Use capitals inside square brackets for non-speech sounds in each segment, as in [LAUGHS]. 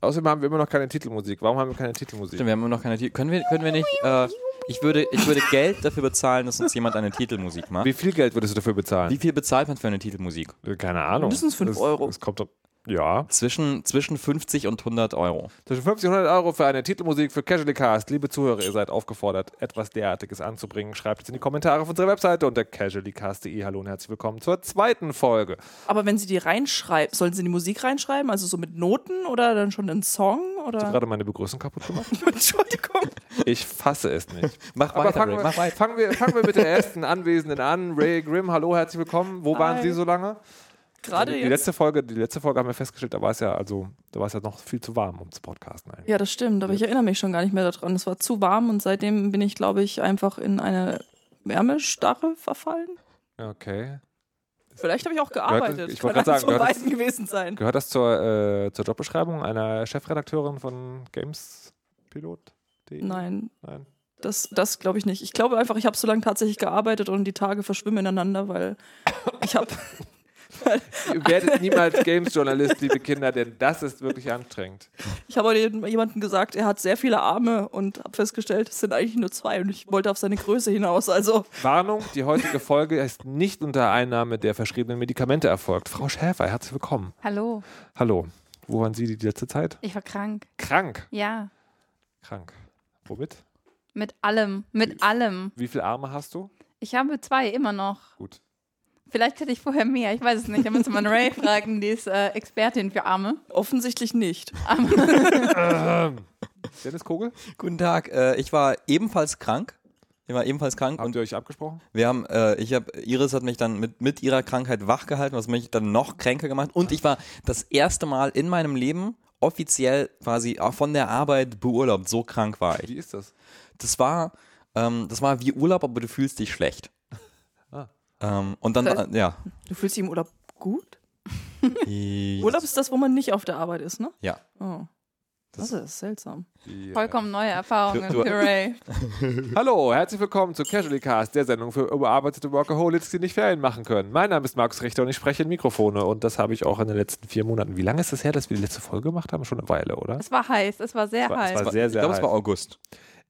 Außerdem haben wir immer noch keine Titelmusik. Warum haben wir keine Titelmusik? Stimmt, wir haben immer noch keine Titel. Können wir, können wir nicht. Äh, ich, würde, ich würde Geld dafür bezahlen, dass uns jemand eine Titelmusik macht. Wie viel Geld würdest du dafür bezahlen? Wie viel bezahlt man für eine Titelmusik? Keine Ahnung. Mindestens fünf Es- Euro. Es kommt doch. Ja. Zwischen, zwischen 50 und 100 Euro. Zwischen 50 und 100 Euro für eine Titelmusik für Casually Cast. Liebe Zuhörer, ihr seid aufgefordert, etwas derartiges anzubringen. Schreibt es in die Kommentare auf unserer Webseite unter casuallycast.de. Hallo und herzlich willkommen zur zweiten Folge. Aber wenn sie die reinschreiben, sollen sie die Musik reinschreiben? Also so mit Noten oder dann schon einen Song? Hast du Oder? gerade meine Begrüßung kaputt gemacht? [LAUGHS] Entschuldigung. Ich fasse es nicht. Mach Aber weiter, fangen Ray, wir, mach weiter. fangen, wir, fangen wir mit der ersten Anwesenden an. Ray Grimm, hallo, herzlich willkommen. Wo waren Hi. Sie so lange? Gerade die, die jetzt. letzte Folge, die letzte Folge haben wir festgestellt, da war es ja also, da war es ja noch viel zu warm, um zu podcasten eigentlich. Ja, das stimmt, aber ich erinnere mich schon gar nicht mehr daran. Es war zu warm und seitdem bin ich, glaube ich, einfach in eine Wärmestarre verfallen. Okay. Vielleicht habe ich auch gearbeitet. ich wollte gerade sagen, gehört das- gewesen sein. Gehört das zur, äh, zur Jobbeschreibung einer Chefredakteurin von Games Pilot? Nein, Nein. das, das glaube ich nicht. Ich glaube einfach, ich habe so lange tatsächlich gearbeitet und die Tage verschwimmen ineinander, weil ich habe [LAUGHS] Ihr [LAUGHS] werdet niemals Games-Journalist, liebe Kinder, denn das ist wirklich anstrengend. ich habe heute jemandem gesagt, er hat sehr viele Arme und habe festgestellt, es sind eigentlich nur zwei und ich wollte auf seine Größe hinaus. Also Warnung, die heutige Folge ist nicht unter Einnahme der verschriebenen Medikamente erfolgt. Frau Schäfer, herzlich willkommen. Hallo, Hallo. Wo waren Sie die letzte Zeit? ich war krank. Krank. Ja, Krank. Womit? mit allem, mit allem. Wie viele Arme hast du? Ich habe zwei immer noch. Gut. Vielleicht hätte ich vorher mehr, ich weiß es nicht. Da müsste man Ray [LAUGHS] fragen, die ist äh, Expertin für Arme. offensichtlich nicht. [LAUGHS] Dennis Kogel? Guten Tag, äh, ich war ebenfalls krank. Ich war ebenfalls krank Habt und ihr euch abgesprochen? wir haben, äh, ich habe, Iris hat mich dann mit, mit ihrer Krankheit wachgehalten, was mich dann noch kränker gemacht. Und ich war das erste Mal in meinem Leben offiziell quasi auch von der Arbeit beurlaubt. So krank war ich. Wie ist das? Das war, ähm, das war wie Urlaub, aber du fühlst dich schlecht. Ähm, und dann, Das heißt- äh, ja. Du fühlst dich im Urlaub gut? [LAUGHS] Urlaub ist das, wo man nicht auf der Arbeit ist, ne? Ja. Oh. Das ist seltsam. Äh, Vollkommen neue Erfahrungen Du- du- für Ray. [LAUGHS] Hallo, herzlich willkommen zu Casually Cast, der Sendung für überarbeitete Workaholics, die nicht Ferien machen können. Mein Name ist Markus Richter und ich spreche in Mikrofone und das habe ich auch in den letzten vier Monaten. Wie lange ist es her, dass wir die letzte Folge gemacht haben? Schon eine Weile, oder? Es war heiß, es war sehr Es war- es heiß. war sehr, ich sehr glaube, es war. August.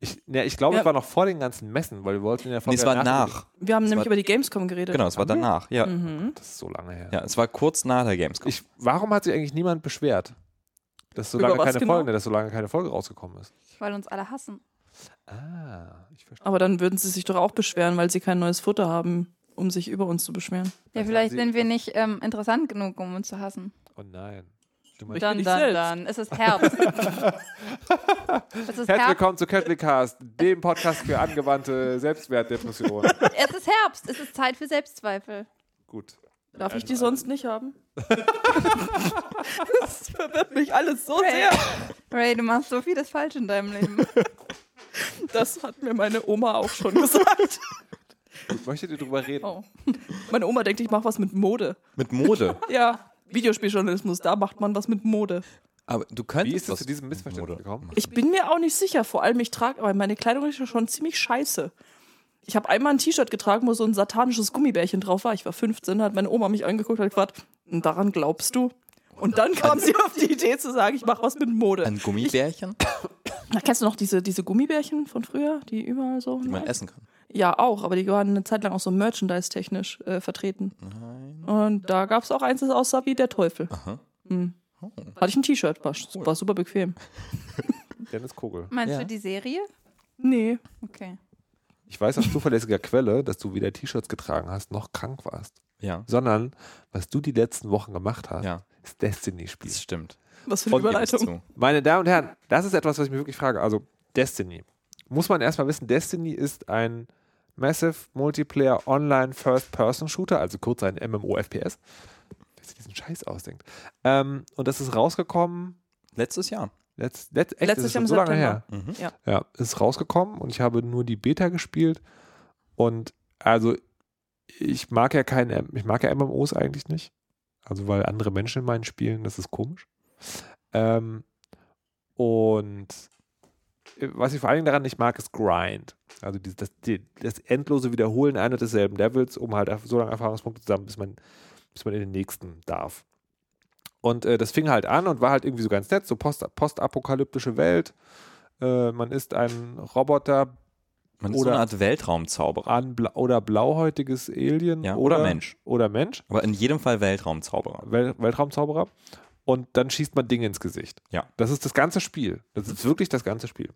Ich, ne, ich glaube, Ja. es war noch vor den ganzen Messen, weil wir wollten in der Nee, es war nach. Wir haben nämlich war- über die Gamescom geredet. Genau, es war danach. Ja. Mhm. Das ist so lange her. ja, es war kurz nach der Gamescom. Ich, warum hat sich eigentlich niemand beschwert? Dass so lange keine genau? Folge, dass so lange keine Folge rausgekommen ist. Weil uns alle hassen. Ah, ich verstehe. Aber dann würden sie sich doch auch beschweren, weil sie kein neues Futter haben, um sich über uns zu beschweren. Ja, vielleicht sind wir nicht ähm, interessant genug, um uns zu hassen. Oh nein. Du Ich meinst, Dann, dann, selbst. dann. Es ist Herbst. [LAUGHS] es ist Herzlich Herbst. willkommen zu Casually Cast, dem Podcast für angewandte Selbstwertdepression. [LAUGHS] Es ist Herbst. Es ist Zeit für Selbstzweifel. Gut. Darf ich die sonst nicht haben? [LAUGHS] das verwirrt mich alles so sehr. Ray, du machst so vieles falsch in deinem Leben. Das hat mir meine Oma auch schon gesagt. Gut, möchtet ihr drüber reden? Oh. Meine Oma denkt, ich mache was mit Mode. Mit Mode. Ja, Videospieljournalismus, da macht man was mit Mode. Aber du könntest Wie ist es zu diesem Missverständnis gekommen? Ich bin mir auch nicht sicher. Vor allem, ich trage, aber meine Kleidung ist schon ziemlich scheiße. Ich habe einmal ein T-Shirt getragen, wo so ein satanisches Gummibärchen drauf war. Ich war 15, hat meine Oma mich angeguckt und hat gefragt, "Und daran glaubst du? Und dann kam sie auf die Idee zu sagen, ich mache was mit Mode. Ein Gummibärchen, [COUGHS] Na, kennst du noch diese, diese Gummibärchen von früher, die überall so? die man essen kann. Ja, auch, aber die waren eine Zeit lang auch so merchandise-technisch äh, vertreten. Nein. Und da gab es auch eins, das aussah wie der Teufel. Aha. Hm. Oh. Hatte ich ein T-Shirt, war, war super bequem. [LAUGHS] Dennis Kogel. Meinst Ja. du die Serie? Nee. Okay. Ich weiß aus zuverlässiger Quelle, dass du weder T-Shirts getragen hast, noch krank warst. Ja. Sondern, was du die letzten Wochen gemacht hast, Ja, ist Destiny-Spiel. das stimmt. Was für eine Überleitung. Meine Damen und Herren, das ist etwas, was ich mir wirklich frage. Also, Destiny. Muss man erstmal wissen, Destiny ist ein Massive Multiplayer Online First-Person-Shooter, also kurz ein MMO-FPS. Wer sich diesen Scheiß ausdenkt. Ähm, und das ist rausgekommen Letztes Jahr. letzt, letzt, echt, Letztes Jahr so lange her. September. Mhm. Ja, ist rausgekommen und ich habe nur die Beta gespielt. Und also ich mag ja keine, ich mag ja MMOs eigentlich nicht. Also weil andere Menschen in meinen Spielen, das ist komisch. Ähm, und was ich vor allen Dingen daran nicht mag, ist Grind. Also dieses, das, die, das endlose Wiederholen einer desselben Levels, um halt so lange Erfahrungspunkte zu sammeln, bis man, bis man in den nächsten darf. Und äh, das fing halt an und war halt irgendwie so ganz nett, so post postapokalyptische Welt. Äh, man ist ein Roboter Man ist so Oder- eine Art Weltraumzauberer. bla oder blauhäutiges Alien Ja, oder, oder Mensch. Oder Mensch, Aber in jedem Fall Weltraumzauberer. Wel Weltraumzauberer. Und dann schießt man Dinge ins Gesicht. Ja. Das ist das ganze Spiel. Das ist wirklich das ganze Spiel.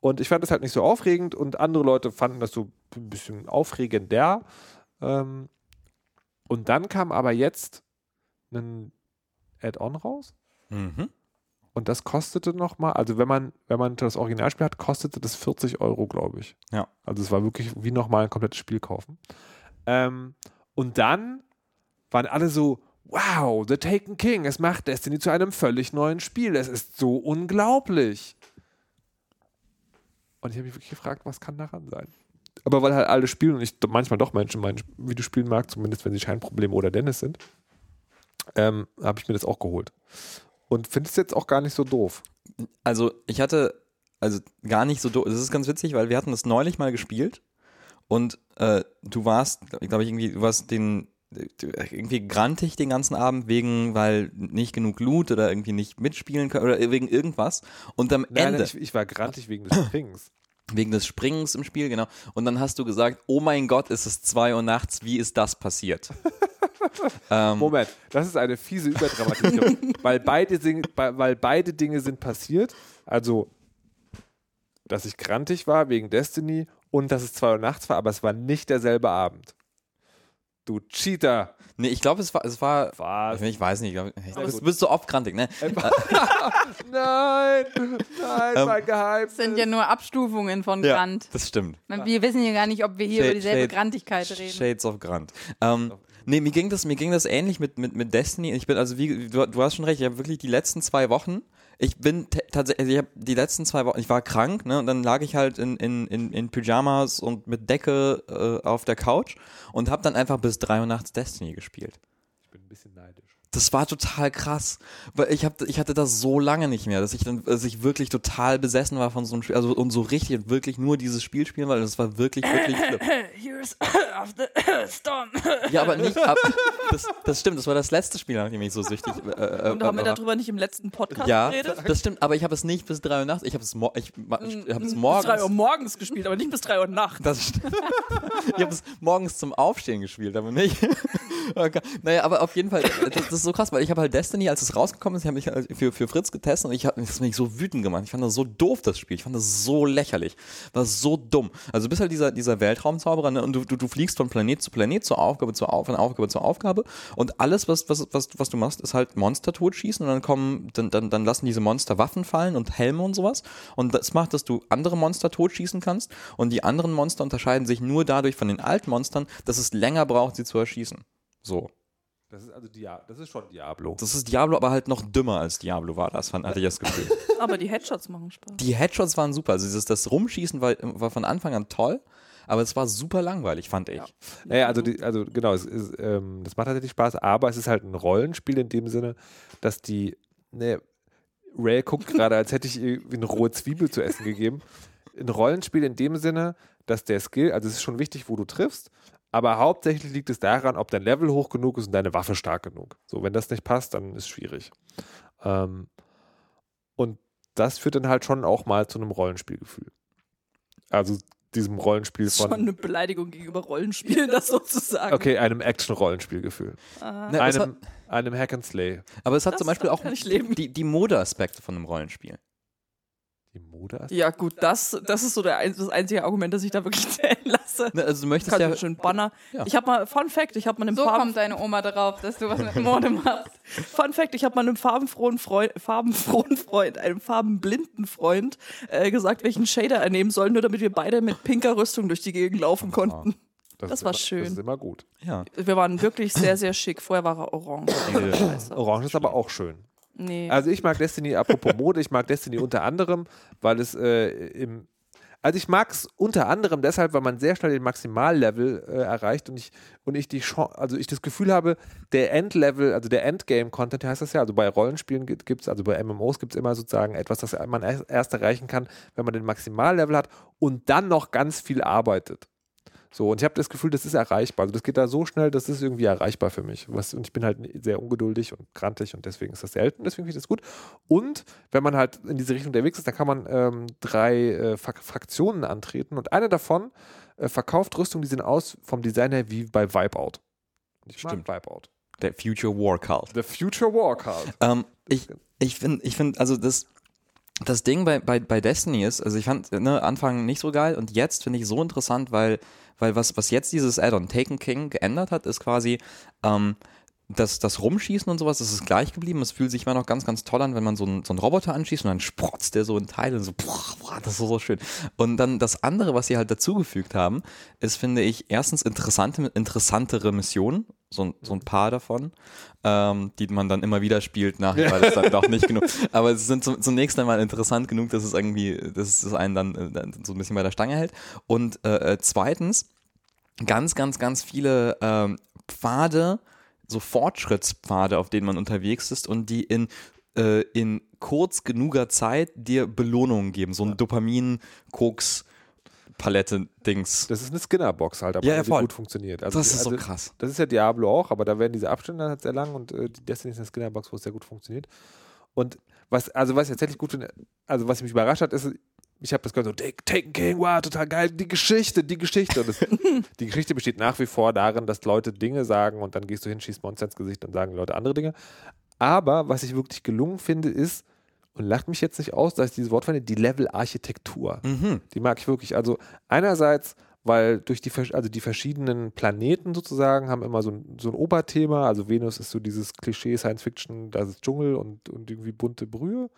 Und ich fand das halt nicht so aufregend und andere Leute fanden das so ein bisschen aufregender. Ähm, und dann kam aber jetzt ein Add-on raus. Mhm. Und das kostete nochmal, also wenn man, wenn man das Originalspiel hat, kostete das 40 Euro, glaube ich. Ja. Also es war wirklich wie nochmal ein komplettes Spiel kaufen. Ähm, und dann waren alle so, wow, The Taken King, es macht Destiny zu einem völlig neuen Spiel. Es ist so unglaublich. Und ich habe mich wirklich gefragt, was kann daran sein? Aber weil halt alle spielen und ich manchmal doch Menschen mein Videospielen mag, zumindest wenn sie Scheinprobleme oder Dennis sind, ähm, habe ich mir das auch geholt. Und finde es jetzt auch gar nicht so doof. Also ich hatte, also gar nicht so doof. Das ist ganz witzig, weil wir hatten das neulich mal gespielt und äh, du warst, glaube ich, irgendwie, du warst den irgendwie grantig den ganzen Abend wegen, weil nicht genug Loot oder irgendwie nicht mitspielen kann oder wegen irgendwas. Und am Nein, Ende, nein, ich, ich war grantig wegen des Springs. [LAUGHS] wegen des Springens im Spiel, genau. Und dann hast du gesagt, oh mein Gott, ist es zwei Uhr nachts, wie ist das passiert? [LAUGHS] ähm, Moment, das ist eine fiese Überdramatisierung, [LAUGHS] weil beide, bei- weil beide Dinge sind passiert. Also, dass ich grantig war wegen Destiny und dass es 2 Uhr nachts war, aber es war nicht derselbe Abend. Du Cheater. nee, ich glaube, es war, es war, Was? ich weiß nicht, ich glaub, du gut. bist, so oft grantig, ne? [LAUGHS] Nein, nein, Ähm, mein Geheimnis. Das sind ja nur Abstufungen von Ja, Grant. das stimmt. Wir wissen ja gar nicht, ob wir hier Shade- über dieselbe Shade- Grantigkeit reden. Shades of Grant. Ähm, nee, mir ging das, mir ging das ähnlich mit, mit, mit Destiny. Ich bin also wie, du, du hast schon recht, ich habe wirklich die letzten zwei Wochen, ich bin tatsächlich, also ich habe die letzten zwei Wochen, ich war krank, ne, und dann lag ich halt in, in, in, in Pyjamas und mit Decke äh, auf der Couch und habe dann einfach bis drei Uhr nachts Destiny gespielt. Ich bin ein bisschen neidisch. Das war total krass, weil ich hab, ich hatte das so lange nicht mehr, dass ich dann, dass ich wirklich total besessen war von so einem Spiel, also und so richtig und wirklich nur dieses Spiel spielen, weil das war wirklich, wirklich [COUGHS] schlimm. Here's [COUGHS] of the [COUGHS] storm. Ja, aber nicht ab. Das, das stimmt, das war das letzte Spiel, nachdem ich so süchtig äh, äh, Und haben wir war. darüber nicht im letzten Podcast Ja, geredet? das stimmt, aber ich habe es nicht bis 3 Uhr nachts, ich habe es, mo ich, ich hab es Bis 3 Uhr morgens. morgens gespielt, aber nicht bis 3 Uhr nachts. Das stimmt. [LAUGHS] Ich habe es morgens zum Aufstehen gespielt, aber nicht. [LAUGHS] Okay. Naja, aber auf jeden Fall, das, das ist so krass, weil ich habe halt Destiny, als es rausgekommen ist, ich habe mich halt für, für Fritz getestet und ich habe mich so wütend gemacht. Ich fand das so doof, das Spiel. Ich fand das so lächerlich. War so dumm. Also du bist halt dieser, dieser Weltraumzauberer ne? und du, du, du fliegst von Planet zu Planet, zur Aufgabe zu Auf, von Aufgabe zu Aufgabe und alles, was, was, was, was du machst, ist halt Monster totschießen und dann kommen, dann, dann, dann lassen diese Monster Waffen fallen und Helme und sowas. Und das macht, dass du andere Monster totschießen kannst und die anderen Monster unterscheiden sich nur dadurch von den alten Monstern, dass es länger braucht, sie zu erschießen. So. Das ist also Dia das ist schon Diablo. Das ist Diablo, aber halt noch dümmer als Diablo war das, fand, hatte ich das Gefühl. [LAUGHS] Aber die Headshots machen Spaß. Die Headshots waren super. Also dieses, das Rumschießen war, war von Anfang an toll, aber es war super langweilig, fand ich. Naja, also, die, also genau, es ist, ähm, das macht tatsächlich Spaß, aber es ist halt ein Rollenspiel in dem Sinne, dass die, ne, Ray guckt gerade, als hätte ich ihr eine rohe Zwiebel zu essen gegeben. Ein Rollenspiel in dem Sinne, dass der Skill, also es ist schon wichtig, wo du triffst, aber hauptsächlich liegt es daran, ob dein Level hoch genug ist und deine Waffe stark genug. So, wenn das nicht passt, dann ist es schwierig. Ähm, und das führt dann halt schon auch mal zu einem Rollenspielgefühl. Also diesem Rollenspiel Das ist schon von, eine Beleidigung gegenüber Rollenspielen, das sozusagen. okay, einem Action-Rollenspielgefühl. Ah. Ne, einem, einem Hack and Slay. aber es hat Das zum Beispiel auch die, die Modeaspekte von einem Rollenspiel. Die Mode Ja, gut, das, das ist so der, das einzige Argument, das ich da wirklich [LAUGHS] zählen lasse. Ne, also du möchtest Kannst ja, schön Banner. Ja. Ich habe mal, Fun Fact, ich habe mal einem So Farben, kommt deine Oma darauf, dass du was mit Mode machst. [LAUGHS] Fun Fact, ich habe mal einem farbenfrohen Freund, farbenfrohen Freund, einem farbenblinden Freund, äh, gesagt, welchen Shader er nehmen soll, nur damit wir beide mit pinker Rüstung durch die Gegend laufen konnten. Das ist war immer, schön. Das ist immer gut. ja. Wir waren wirklich sehr, sehr schick. Vorher war er orange. Scheiße. Orange ist aber auch schön. Nee. Also ich mag Destiny, apropos Mode, ich mag Destiny unter anderem, weil es äh, im also ich mag es unter anderem deshalb, weil man sehr schnell den Maximallevel äh, erreicht und ich und ich die Chance, also ich das Gefühl habe, der Endlevel, also der Endgame-Content heißt das ja, also bei Rollenspielen gibt es, also bei MMOs gibt es immer sozusagen etwas, das man erst erreichen kann, wenn man den Maximallevel hat und dann noch ganz viel arbeitet. So, und ich habe das Gefühl, das ist erreichbar. Also das geht da so schnell, das ist irgendwie erreichbar für mich. Was, und ich bin halt sehr ungeduldig und grantig und deswegen ist das selten, deswegen finde ich das gut. Und wenn man halt in diese Richtung unterwegs ist, dann kann man ähm, drei äh, Fraktionen antreten und eine davon äh, verkauft Rüstung, die sehen aus vom Design her wie bei Wipeout. Ich Stimmt. Wipeout. Der Future War Cult. The Future War Card. Ähm, ich ich finde, ich find, also das, das Ding bei, bei, bei Destiny ist, also ich fand ne, Anfang nicht so geil und jetzt finde ich so interessant, weil, weil was, was jetzt dieses Add-on Taken King geändert hat, ist quasi, ähm, das, das Rumschießen und sowas, das ist gleich geblieben. Es fühlt sich immer noch ganz, ganz toll an, wenn man so einen, so einen Roboter anschießt und dann sprotzt der so in Teile und so, boah, [LAUGHS] boah, das ist so schön. Und dann das andere, was sie halt dazugefügt haben, ist, finde ich, erstens interessante, interessantere Missionen, so, ein- so ein paar davon, ähm, die man dann immer wieder spielt nachher, weil es dann doch nicht genug. Aber es sind zum- zunächst einmal interessant genug, dass es irgendwie, dass es einen dann, äh, dann so ein bisschen bei der Stange hält. Und äh, äh, zweitens, ganz, ganz, ganz viele ähm, Pfade, so Fortschrittspfade, auf denen man unterwegs ist und die in, äh, in kurz genuger Zeit dir Belohnungen geben. So ein Dopamin-Koks-Palette-Dings. Das ist eine Skinnerbox halt, aber Ja, ja, die voll. gut funktioniert. Also, Das ist so also, krass. Das ist ja Diablo auch, aber da werden diese Abstände halt sehr lang und äh, Destiny ist eine Skinnerbox, wo es sehr gut funktioniert. Und was, also was ich tatsächlich gut finde, also was mich überrascht hat, ist, ich habe das gehört so, Take- Taken King, wow, total geil, die Geschichte, die Geschichte. Das, [LAUGHS] die Geschichte besteht nach wie vor darin, dass Leute Dinge sagen und dann gehst du hin, schießt Monster ins Gesicht und sagen Leute andere Dinge. Aber was ich wirklich gelungen finde, ist, und lacht mich jetzt nicht aus, dass ich dieses Wort finde, die Level-Architektur. Mhm. Die mag ich wirklich. Also einerseits, weil durch die, also die verschiedenen Planeten sozusagen haben immer so ein, so ein Oberthema. Also Venus ist so dieses Klischee Science Fiction, da ist Dschungel und, und irgendwie bunte Brühe.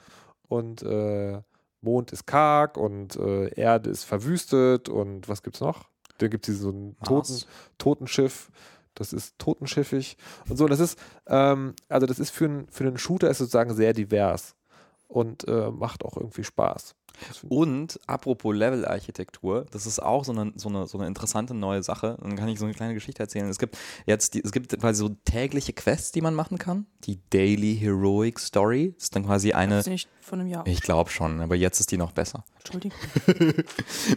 Und äh, Mond ist karg und äh, Erde ist verwüstet und was gibt's noch? Da gibt es so ein Toten. Totenschiff. Das ist totenschiffig und so. Das ist, ähm, also das ist für, einen für einen Shooter ist sozusagen sehr divers und äh, macht auch irgendwie Spaß. Und apropos Level-Architektur, das ist auch so eine, so, eine, so eine interessante neue Sache. Dann kann ich so eine kleine Geschichte erzählen. Es gibt jetzt, die, es gibt quasi so tägliche Quests, die man machen kann. Die Daily Heroic Story. Ist dann quasi eine. Das ist nicht von einem Jahr. Ich glaube schon, aber jetzt ist die noch besser. Entschuldigung. [LAUGHS]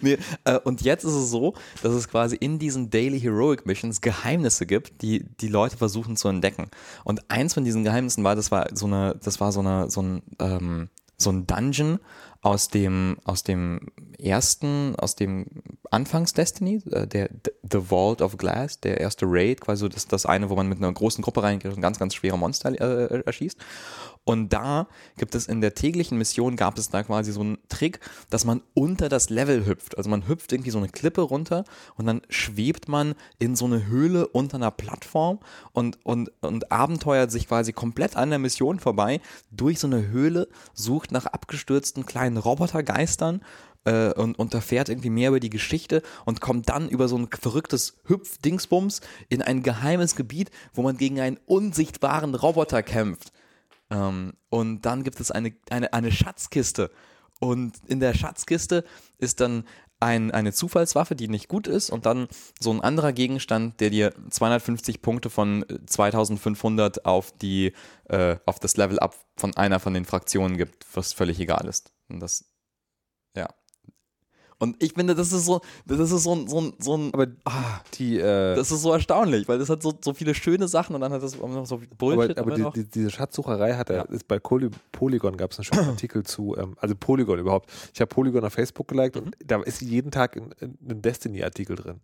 Nee, äh, und jetzt ist es so, dass es quasi in diesen Daily Heroic Missions Geheimnisse gibt, die die Leute versuchen zu entdecken. Und eins von diesen Geheimnissen war, das war so eine, das war so eine, so ein, ähm, so ein Dungeon aus dem, aus dem ersten, aus dem Anfangs Destiny, äh, der The Vault of Glass, der erste Raid, quasi das, das eine, wo man mit einer großen Gruppe reingeht und ganz, ganz schwere Monster äh, erschießt. Und da gibt es in der täglichen Mission gab es da quasi so einen Trick, dass man unter das Level hüpft. Also man hüpft irgendwie so eine Klippe runter und dann schwebt man in so eine Höhle unter einer Plattform und, und, und abenteuert sich quasi komplett an der Mission vorbei durch so eine Höhle, sucht nach abgestürzten kleinen Robotergeistern äh, und, und erfährt irgendwie mehr über die Geschichte und kommt dann über so ein verrücktes Hüpf-Dingsbums in ein geheimes Gebiet, wo man gegen einen unsichtbaren Roboter kämpft. Ähm, und dann gibt es eine, eine, eine Schatzkiste. Und in der Schatzkiste ist dann ein, eine Zufallswaffe, die nicht gut ist, und dann so ein anderer Gegenstand, der dir 250 Punkte von äh, 2500 auf, die, äh, auf das Level Up von einer von den Fraktionen gibt, was völlig egal ist. Und das, ja. Und ich finde, das ist so, das ist so ein, so ein, so ein Aber ah, die, äh, das ist so erstaunlich, weil das hat so, so viele schöne Sachen und dann hat das auch noch so viel Bullshit. aber, aber die, die, diese Schatzsucherei hat er, Ja. ist bei Poly, Polygon gab es einen schönen [CLEARS THROAT] Artikel zu, ähm, also Polygon überhaupt. Ich habe Polygon auf Facebook geliked Mhm. und da ist jeden Tag ein, ein Destiny-Artikel drin.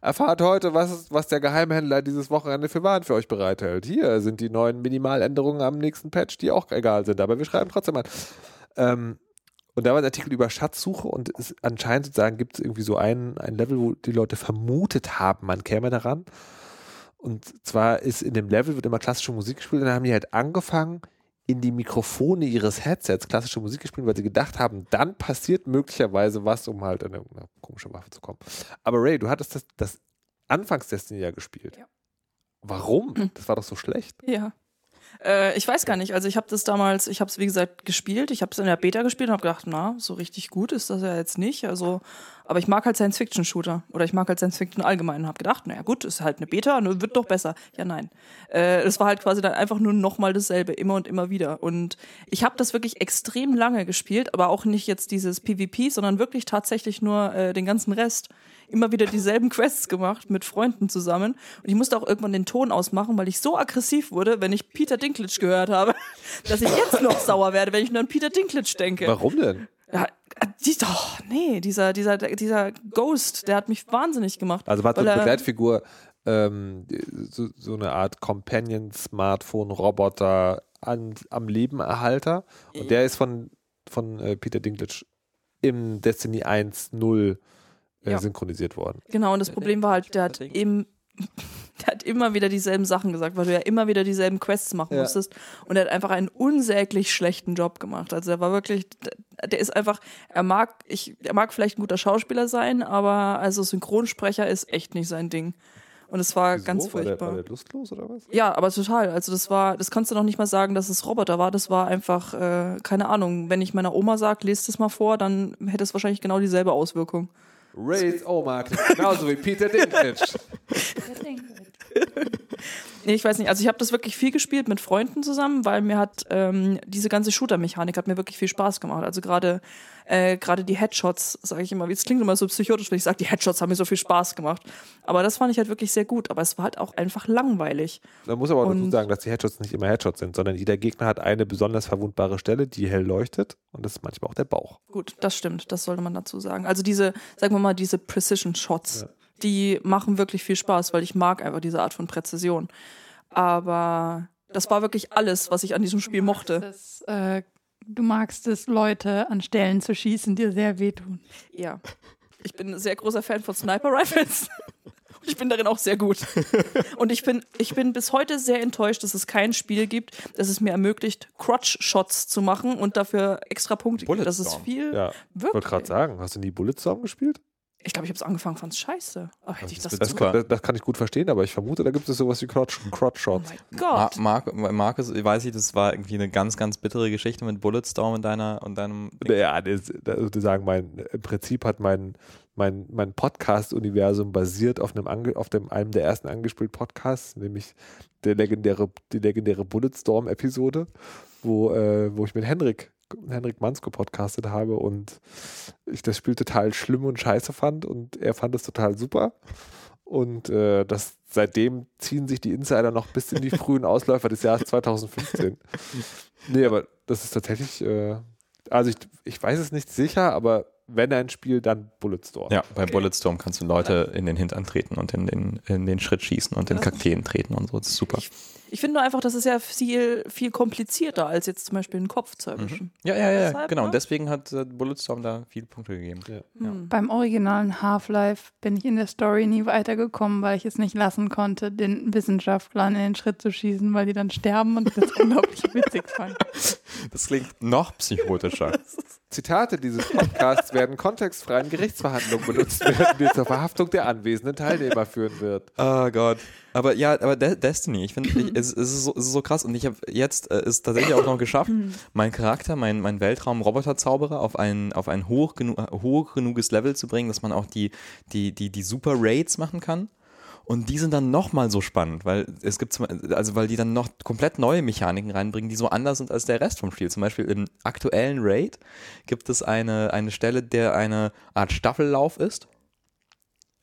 Erfahrt heute, was, was der Geheimhändler dieses Wochenende für Waren für euch bereithält. Hier sind die neuen Minimaländerungen am nächsten Patch, die auch egal sind, aber wir schreiben trotzdem mal. Ähm, und da war ein Artikel über Schatzsuche und es anscheinend sozusagen gibt es irgendwie so ein, ein Level, wo die Leute vermutet haben, man käme daran. Und zwar ist in dem Level wird immer klassische Musik gespielt und dann haben die halt angefangen, in die Mikrofone ihres Headsets klassische Musik gespielt, weil sie gedacht haben, dann passiert möglicherweise was, um halt an irgendeine komische Waffe zu kommen. Aber Ray, du hattest das, das Anfangs-Destiny ja gespielt. Ja. Warum? Hm. Das war doch so schlecht. Ja. Äh, ich weiß gar nicht. Also ich habe das damals, ich habe es wie gesagt gespielt. Ich habe es in der Beta gespielt und habe gedacht, na, so richtig gut ist das ja jetzt nicht. Also Aber ich mag halt Science-Fiction-Shooter oder ich mag halt Science-Fiction allgemein und habe gedacht, naja gut, ist halt eine Beta, wird doch besser. Ja, nein. Äh, das war halt quasi dann einfach nur nochmal dasselbe, immer und immer wieder. Und ich habe das wirklich extrem lange gespielt, aber auch nicht jetzt dieses PvP, sondern wirklich tatsächlich nur äh, den ganzen Rest immer wieder dieselben [LAUGHS] Quests gemacht mit Freunden zusammen. Und ich musste auch irgendwann den Ton ausmachen, weil ich so aggressiv wurde, wenn ich Peter Dinklage gehört habe, [LAUGHS] dass ich jetzt noch sauer werde, wenn ich nur an Peter Dinklage denke. Warum denn? Ja, die, doch, nee, dieser, dieser, dieser Ghost, der hat mich wahnsinnig gemacht. Also war so eine er- Begleitfigur, ähm, so, so eine Art Companion, Smartphone, Roboter an, am Lebenerhalter. Und der ist von, von äh, Peter Dinklage im Destiny 1.0 äh, Ja. synchronisiert worden. Genau, und das Problem war halt, der hat eben, [LAUGHS] der hat immer wieder dieselben Sachen gesagt, weil du ja immer wieder dieselben Quests machen Ja. musstest. Und er hat einfach einen unsäglich schlechten Job gemacht. Also er war wirklich, der ist einfach, er mag, ich, er mag vielleicht ein guter Schauspieler sein, aber also Synchronsprecher ist echt nicht sein Ding. Und es war Wieso? ganz war der, furchtbar. war der lustlos oder was? Ja, aber total. Also das war, das kannst du noch nicht mal sagen, dass es Roboter war. Das war einfach, äh, keine Ahnung. Wenn ich meiner Oma sage, lest es mal vor, dann hätte es wahrscheinlich genau dieselbe Auswirkung. Ray's Oma genauso wie Peter Dinklage. [LAUGHS] Nee, ich weiß nicht. Also ich habe das wirklich viel gespielt mit Freunden zusammen, weil mir hat ähm, diese ganze Shooter-Mechanik hat mir wirklich viel Spaß gemacht. Also gerade äh, gerade die Headshots, sage ich immer, wie es klingt immer so psychotisch, wenn ich sage, die Headshots haben mir so viel Spaß gemacht. Aber das fand ich halt wirklich sehr gut. Aber es war halt auch einfach langweilig. Man muss aber auch dazu Und- sagen, dass die Headshots nicht immer Headshots sind, sondern jeder Gegner hat eine besonders verwundbare Stelle, die hell leuchtet. Und das ist manchmal auch der Bauch. Gut, das stimmt. Das sollte man dazu sagen. Also diese, sagen wir mal, diese Precision-Shots, Ja. Die machen wirklich viel Spaß, weil ich mag einfach diese Art von Präzision. Aber das war wirklich alles, was ich an diesem Spiel mochte. Das, äh, du magst es, Leute an Stellen zu schießen, die dir sehr wehtun. Ja. Ich bin ein sehr großer Fan von Sniper Rifles. [LAUGHS] Ich bin darin auch sehr gut. Und ich bin, ich bin bis heute sehr enttäuscht, dass es kein Spiel gibt, das es mir ermöglicht, Crotch-Shots zu machen und dafür extra Punkte gibt. Das ist viel. Ja, ich wollte gerade sagen, hast du nie Bulletstorm gespielt? Ich glaube, ich habe es angefangen, fand es scheiße. Aber hätte ich das, Das, super. kann, das, das kann ich gut verstehen, aber ich vermute, da gibt es sowas wie Crotch, Crotch Oh Shots. mein Ma Gott. Mark, Markus, ich weiß nicht, das war irgendwie eine ganz, ganz bittere Geschichte mit Bulletstorm und deiner und deinem. Ja, das, das, die sagen, mein, im Prinzip hat mein, mein, mein Podcast-Universum basiert auf einem, ange, auf dem, einem der ersten angespielten Podcasts, nämlich der legendäre, die legendäre Bulletstorm-Episode, wo, äh, wo ich mit Henrik, Henrik Mansko podcastet habe und ich das Spiel total schlimm und scheiße fand und er fand es total super. Und äh, das, seitdem ziehen sich die Insider noch bis in die [LAUGHS] frühen Ausläufer des Jahres 2015. [LAUGHS] Nee, aber das ist tatsächlich, äh, also ich, ich weiß es nicht sicher, aber wenn ein Spiel, dann Bulletstorm. Ja, bei Bulletstorm kannst du Leute in den Hintern treten und in den, in den Schritt schießen und in Kakteen treten und so. Das ist super. Ich finde nur einfach, das ist ja viel, viel komplizierter, als jetzt zum Beispiel einen Kopf zu erwischen. Ja, ja, ja, Deshalb, genau. ne? Und deswegen hat äh, Bulletstorm da viele Punkte gegeben. Hm. Beim originalen Half-Life bin ich in der Story nie weitergekommen, weil ich es nicht lassen konnte, den Wissenschaftlern in den Schritt zu schießen, weil die dann sterben und ich das [LAUGHS] unglaublich witzig fand. Das klingt noch psychotischer. Zitate dieses Podcasts werden kontextfrei in Gerichtsverhandlungen benutzt werden, die zur Verhaftung der anwesenden Teilnehmer führen wird. Oh Gott. Aber ja, aber De Destiny, ich finde, es, es, ist so, es ist so krass und ich habe jetzt äh, es tatsächlich auch noch geschafft, meinen Charakter, mein, mein Weltraum-Roboter-Zauberer auf ein, auf ein hoch, genu hoch genuges Level zu bringen, dass man auch die, die, die, die Super Raids machen kann. Und die sind dann nochmal so spannend, weil es gibt, also weil die dann noch komplett neue Mechaniken reinbringen, die so anders sind als der Rest vom Spiel. Zum Beispiel im aktuellen Raid gibt es eine, eine Stelle, der eine Art Staffellauf ist.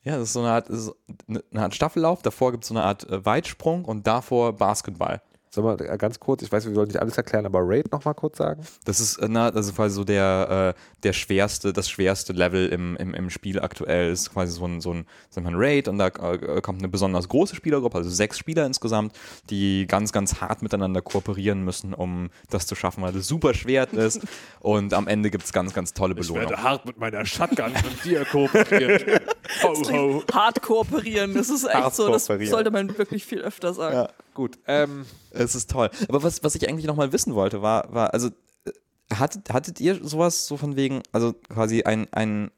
Ja, das ist so eine Art, eine Art Staffellauf, davor gibt es so eine Art äh, Weitsprung und davor Basketball. Sag mal äh, ganz kurz, ich weiß, wir sollen nicht alles erklären, aber Raid noch mal kurz sagen. Das ist, äh, na, also quasi so der, äh, der schwerste, das schwerste Level im, im, im Spiel aktuell ist quasi so ein, so ein, sagen wir mal, ein Raid und da äh, kommt eine besonders große Spielergruppe, also sechs Spieler insgesamt, die ganz, ganz hart miteinander kooperieren müssen, um das zu schaffen, weil das super schwer ist [LAUGHS] und am Ende gibt es ganz, ganz tolle Belohnungen. hart mit meiner Shotgun mit dir kooperieren. [LAUGHS] ho, ho. Hart kooperieren, das ist echt Hart so, das sollte man wirklich viel öfter sagen. Ja. Gut, ähm, Es ist toll. Aber was, was ich eigentlich noch mal wissen wollte, war, war also äh, hattet, hattet ihr sowas so von wegen, also quasi ein, ein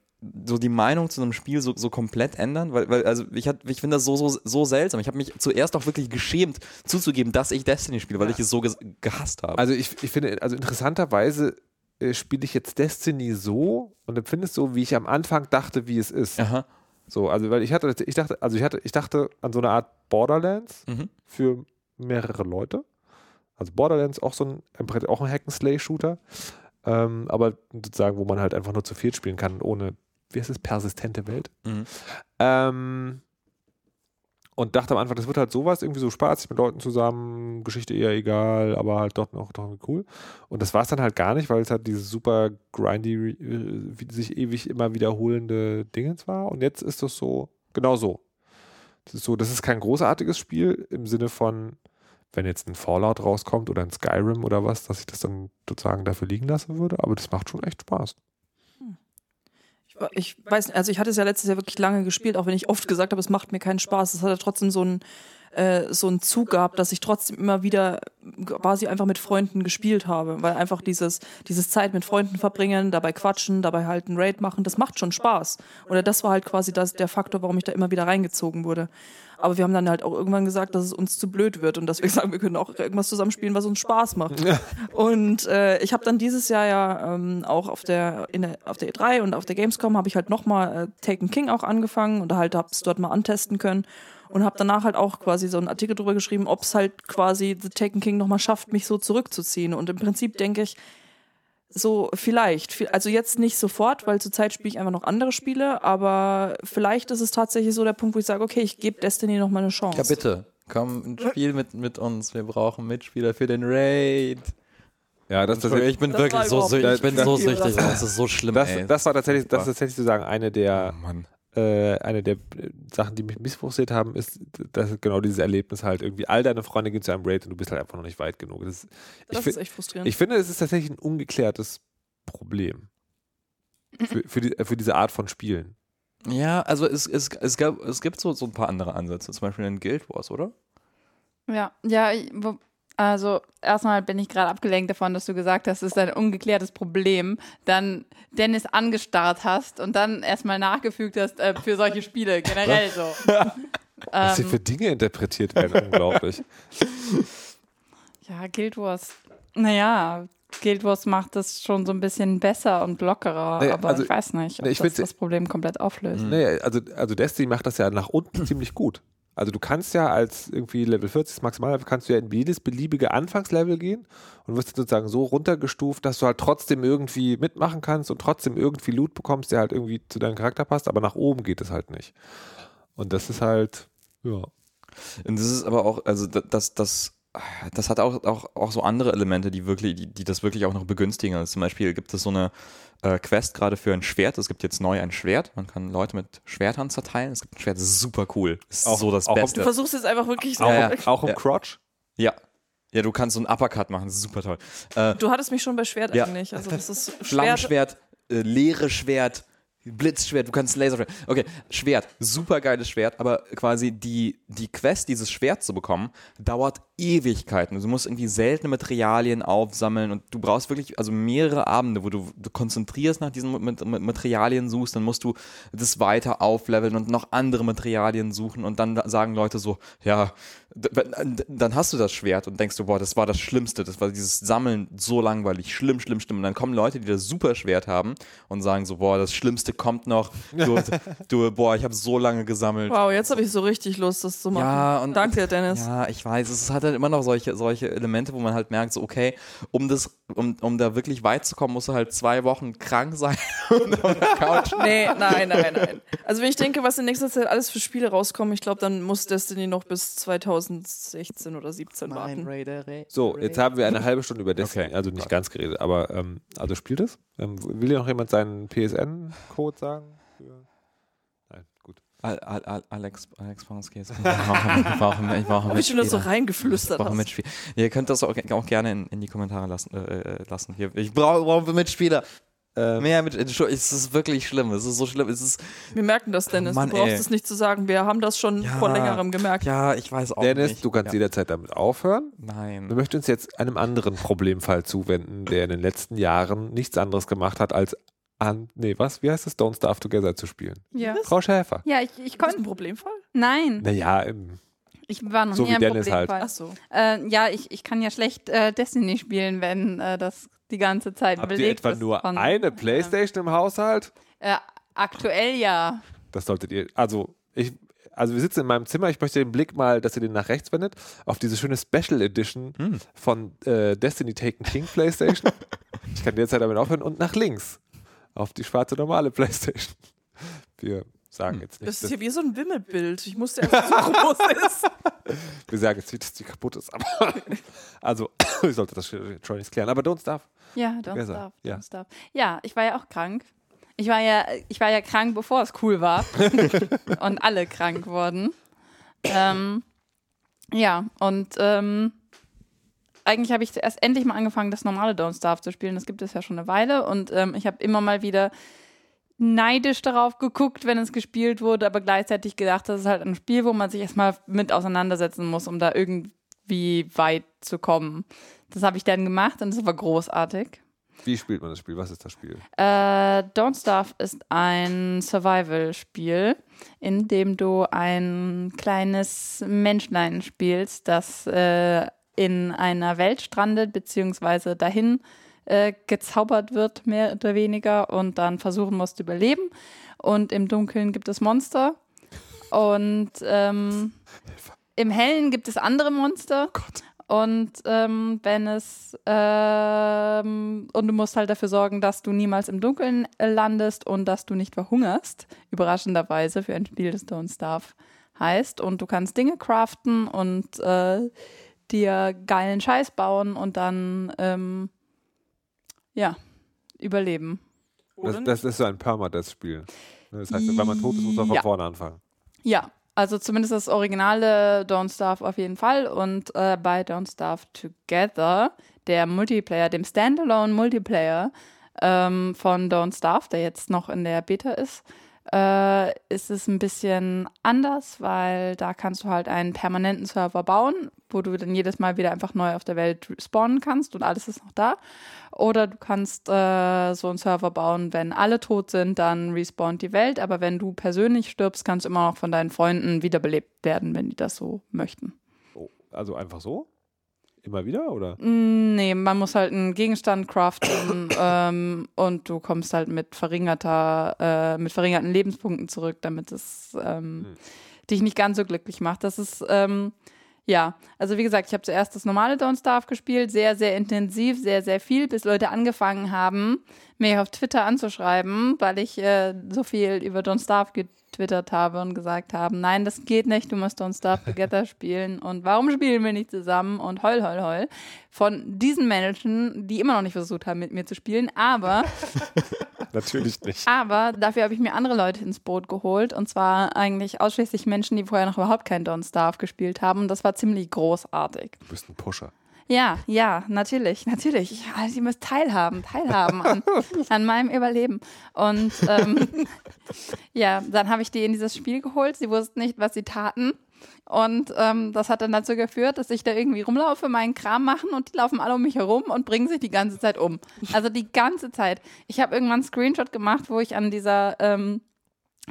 so die Meinung zu einem Spiel so, so komplett ändern? Weil, weil also ich, hat- ich finde das so, so, so seltsam. Ich habe mich zuerst auch wirklich geschämt, zuzugeben, dass ich Destiny spiele, weil ich es so ges- gehasst habe. also ich, ich finde, also interessanterweise äh, spiele ich jetzt Destiny so und empfinde es so, wie ich am Anfang dachte, wie es ist. Aha. So, also weil ich hatte, ich dachte, also ich hatte, ich dachte an so eine Art Borderlands Mhm. für mehrere Leute. Also Borderlands auch so ein, auch ein Hack-and-Slay-Shooter, ähm, aber sozusagen, wo man halt einfach nur zu viel spielen kann, ohne, wie heißt es, persistente Welt. Mhm. Ähm, und dachte am Anfang, das wird halt sowas, irgendwie so spaßig mit Leuten zusammen, Geschichte eher egal, aber halt doch noch doch cool. Und das war es dann halt gar nicht, weil es halt dieses super grindy, äh, sich ewig immer wiederholende Dingens war. Und jetzt ist das so, genau so. So, das ist kein großartiges Spiel im Sinne von, wenn jetzt ein Fallout rauskommt oder ein Skyrim oder was, dass ich das dann sozusagen dafür liegen lassen würde, aber das macht schon echt Spaß. Ich, wa- ich weiß, also ich hatte es ja letztes Jahr wirklich lange gespielt, auch wenn ich oft gesagt habe, es macht mir keinen Spaß. Es hat ja trotzdem so einen äh, so einen Zug gehabt, dass ich trotzdem immer wieder quasi einfach mit Freunden gespielt habe, weil einfach dieses dieses Zeit mit Freunden verbringen, dabei quatschen, dabei halt einen Raid machen, das macht schon Spaß. Oder das war halt quasi das der Faktor, warum ich da immer wieder reingezogen wurde. Aber wir haben dann halt auch irgendwann gesagt, dass es uns zu blöd wird und dass wir [LAUGHS] sagen, wir können auch irgendwas zusammenspielen, was uns Spaß macht. Und äh, ich habe dann dieses Jahr ja ähm, auch auf der, in der auf der E3 und auf der Gamescom habe ich halt nochmal äh, Taken King auch angefangen und halt hab's dort mal antesten können und habe danach halt auch quasi so einen Artikel drüber geschrieben, ob es halt quasi The Taken King nochmal schafft, mich so zurückzuziehen. Und im Prinzip denke ich, so vielleicht, Vi- also jetzt nicht sofort, weil zurzeit spiele ich einfach noch andere Spiele, aber vielleicht ist es tatsächlich so der Punkt, wo ich sage, okay, ich gebe Destiny noch mal eine Chance. Ja, bitte. Komm, ein Spiel mit, mit uns. Wir brauchen Mitspieler für den Raid. Ja, das, das, ich bin Das wirklich so süchtig. Ich bin so süchtig. das- ist so schlimm, das, ey. das war tatsächlich, das ist tatsächlich sozusagen eine Oh der, Mann. Äh, eine der äh, Sachen, die mich missfrustriert haben, ist, dass genau dieses Erlebnis halt irgendwie, all deine Freunde gehen zu einem Raid und du bist halt einfach noch nicht weit genug. Das, ist- Das ich, ist echt frustrierend. ich finde, es ist tatsächlich ein ungeklärtes Problem für, für, die, für diese Art von Spielen. Ja, also es, es, es, gab, es gibt so, so ein paar andere Ansätze, zum Beispiel in Guild Wars, oder? Ja, ja, ich- also erstmal bin ich gerade abgelenkt davon, dass du gesagt hast, es ist ein ungeklärtes Problem, dann Dennis angestarrt hast und dann erstmal nachgefügt hast äh, für solche Spiele, generell so. [LAUGHS] Was hier ähm, für Dinge interpretiert werden, [LAUGHS] unglaublich. ja, Guild Wars, naja, Guild Wars macht das schon so ein bisschen besser und lockerer, Nee, aber also, ich weiß nicht, ob ich das das Problem komplett auflöst. Nee, also, also Destiny macht das ja nach unten [CLEARS THROAT] ziemlich gut. Also du kannst ja als irgendwie Level 40 maximal kannst du ja in jedes beliebige Anfangslevel gehen und wirst sozusagen so runtergestuft, dass du halt trotzdem irgendwie mitmachen kannst und trotzdem irgendwie Loot bekommst, der halt irgendwie zu deinem Charakter passt, aber nach oben geht es halt nicht. Und das ist halt, ja. Und das ist aber auch, also da- das, das, das hat auch, auch, auch so andere Elemente, die wirklich, die, die das wirklich auch noch begünstigen. Also zum Beispiel gibt es so eine äh, Quest gerade für ein Schwert. Es gibt jetzt neu ein Schwert. Man kann Leute mit Schwertern zerteilen. Es gibt ein Schwert, das ist super cool. Das ist Auch- so das auch- du Beste. versuchst jetzt einfach wirklich so. Auch, Ja, im- auch im Ja. Crotch. Ja. Ja, du kannst so einen Uppercut machen. Das ist super toll. Äh, Du hattest mich schon bei Schwert Ja. eigentlich. Also das ist [LAUGHS] Schwert. Flammenschwert, äh, leere Schwert, Blitzschwert, du kannst Laserschwert. Okay, Schwert, super geiles Schwert, aber quasi die, die Quest, dieses Schwert zu bekommen, dauert Ewigkeiten. Du musst irgendwie seltene Materialien aufsammeln und du brauchst wirklich also mehrere Abende, wo du, du konzentrierst nach diesen mit, mit Materialien suchst, dann musst du das weiter aufleveln und noch andere Materialien suchen und dann sagen Leute so, ja, dann hast du das Schwert und denkst du, boah, das war das Schlimmste, das war dieses Sammeln so langweilig, schlimm, schlimm, schlimm. Und dann kommen Leute, die das super Schwert haben und sagen so, boah, das Schlimmste kommt noch. Du, [LAUGHS] du boah, ich habe so lange gesammelt. Wow, jetzt habe ich so richtig Lust, das zu machen. Ja, und- Danke, Dennis. Ja, ich weiß, es hat halt immer noch solche, solche Elemente, wo man halt merkt, so, okay, um das, um, um da wirklich weit zu kommen, musst du halt zwei Wochen krank sein [LAUGHS] und auf der Couch. Nee, nein, nein, nein. Also wenn ich denke, was in nächster Zeit alles für Spiele rauskommen, ich glaube, dann muss Destiny noch bis 2016 oder 17 warten. So, jetzt haben wir eine halbe Stunde über Destiny, Okay. also nicht ganz geredet, aber ähm, also spielt es? Ähm, will hier noch jemand seinen PSN-Code sagen? Al, Al, Al, Alex, Alex Bronski, jetzt- [LAUGHS] ich brauche, ich ich schon das so Mitspieler. reingeflüstert Ich. Mitspieler. Ihr könnt das auch, auch gerne in, in die Kommentare lassen. Äh, äh, lassen. Hier, ich brauche brauche Mitspieler. Ähm, Mehr mit, es ist wirklich schlimm. Es ist so schlimm. Es ist, Wir merken das, Dennis. Mann, du brauchst ey. es nicht zu sagen. Wir haben das schon Ja. vor längerem gemerkt. ja, ich weiß auch Dennis, nicht. du kannst ja. jederzeit damit aufhören. Nein. Wir möchten uns jetzt einem anderen Problemfall zuwenden, der in den letzten Jahren nichts anderes gemacht hat, als an, nee, was, wie heißt es, Don't Starve Together zu spielen. Ja. Frau Schäfer. Ja, ich, ich Ist das konnte. ein Problemfall? Nein, Naja, im, ich war noch So nie wie ein Dennis halt. Problemfall. Ach so. Äh, ja, ich, ich kann ja schlecht äh, Destiny spielen, wenn äh, das die ganze Zeit Habt ihr belegt etwa ist nur von- eine Playstation im Haushalt? Äh, aktuell ja. Das solltet ihr, also ich, also wir sitzen in meinem Zimmer, ich möchte den Blick mal, dass ihr den nach rechts wendet, auf diese schöne Special Edition Hm. von äh, Destiny Taken King Playstation. [LAUGHS] ich kann derzeit damit aufhören und nach links auf die schwarze normale Playstation. [LAUGHS] Wir sagen jetzt nicht, Das ist hier wie so ein Wimmelbild. Ich musste [LAUGHS] erst, dass es so groß ist. wir sagen jetzt nicht, dass die kaputt ist, aber [LAUGHS] also [COUGHS] ich sollte das schon nicht klären. Aber Don't Starve. Ja, don't Together, stop, don't ja. stop. Ja, ich war ja auch krank. Ich war ja, ich war ja krank, bevor es cool war. und alle krank wurden. Ähm, ja, und ähm, eigentlich habe ich erst endlich mal angefangen, das normale Don't Starve zu spielen. Das gibt es ja schon eine Weile. Und ähm, ich habe immer mal wieder neidisch darauf geguckt, wenn es gespielt wurde, aber gleichzeitig gedacht, das ist halt ein Spiel, wo man sich erstmal mit auseinandersetzen muss, um da irgendwie weit zu Das habe ich dann gemacht und es war großartig. Wie spielt man das Spiel? Was ist das Spiel? Äh, Don't Starve ist ein Survival-Spiel, in dem du ein kleines Menschlein spielst, das äh, in einer Welt strandet, beziehungsweise dahin äh, gezaubert wird, mehr oder weniger, und dann versuchen muss zu überleben. Und im Dunkeln gibt es Monster. Und ähm, im Hellen gibt es andere Monster. Und ähm, wenn es ähm, und du musst halt dafür sorgen, dass du niemals im Dunkeln äh, landest und dass du nicht verhungerst, überraschenderweise für ein Spiel, das Don't Starve heißt. Und du kannst Dinge craften und äh, dir geilen Scheiß bauen und dann ähm, ja überleben. Das, das ist so ein Permadeath-Spiel. Das heißt, wenn man tot ist, muss man von Ja. vorne anfangen. Ja, also zumindest das originale Don't Starve auf jeden Fall. Und äh, bei Don't Starve Together, der Multiplayer, dem Standalone Multiplayer ähm, von Don't Starve, der jetzt noch in der Beta ist, äh, ist es ein bisschen anders, weil da kannst du halt einen permanenten Server bauen, wo du dann jedes Mal wieder einfach neu auf der Welt spawnen kannst und alles ist noch da. Oder du kannst äh, so einen Server bauen, wenn alle tot sind, dann respawnt die Welt. Aber wenn du persönlich stirbst, kannst du immer noch von deinen Freunden wiederbelebt werden, wenn die das so möchten. Oh, also einfach so? Immer wieder? Oder? Mm, Nee, man muss halt einen Gegenstand craften [COUGHS] ähm, und du kommst halt mit verringerter, äh, mit verringerten Lebenspunkten zurück, damit es ähm, Hm. dich nicht ganz so glücklich macht. Das ist, ähm, ja, also wie gesagt, ich habe zuerst das normale Don't Starve gespielt, sehr, sehr intensiv, sehr, sehr viel, bis Leute angefangen haben, mir auf Twitter anzuschreiben, weil ich äh, so viel über Don't Starve getwittert habe und gesagt haben, nein, das geht nicht, du musst Don't Starve Together [LAUGHS] spielen und warum spielen wir nicht zusammen und heul, heul, heul. Von diesen Menschen, die immer noch nicht versucht haben, mit mir zu spielen, aber [LAUGHS] [LAUGHS] Natürlich nicht. aber dafür habe ich mir andere Leute ins Boot geholt. Und zwar eigentlich ausschließlich Menschen, die vorher noch überhaupt kein Don't Starve gespielt haben. Und das war ziemlich großartig. Du bist ein Pusher. Ja, ja, natürlich, natürlich. Ja, Sie müssen teilhaben, teilhaben an, [LAUGHS] an meinem Überleben. Und ähm, [LAUGHS] ja, dann habe ich die in dieses Spiel geholt. Sie wussten nicht, was sie taten. Und ähm, das hat dann dazu geführt, dass ich da irgendwie rumlaufe, meinen Kram machen und die laufen alle um mich herum und bringen sich die ganze Zeit um. Also die ganze Zeit. Ich habe irgendwann einen Screenshot gemacht, wo ich an dieser ähm,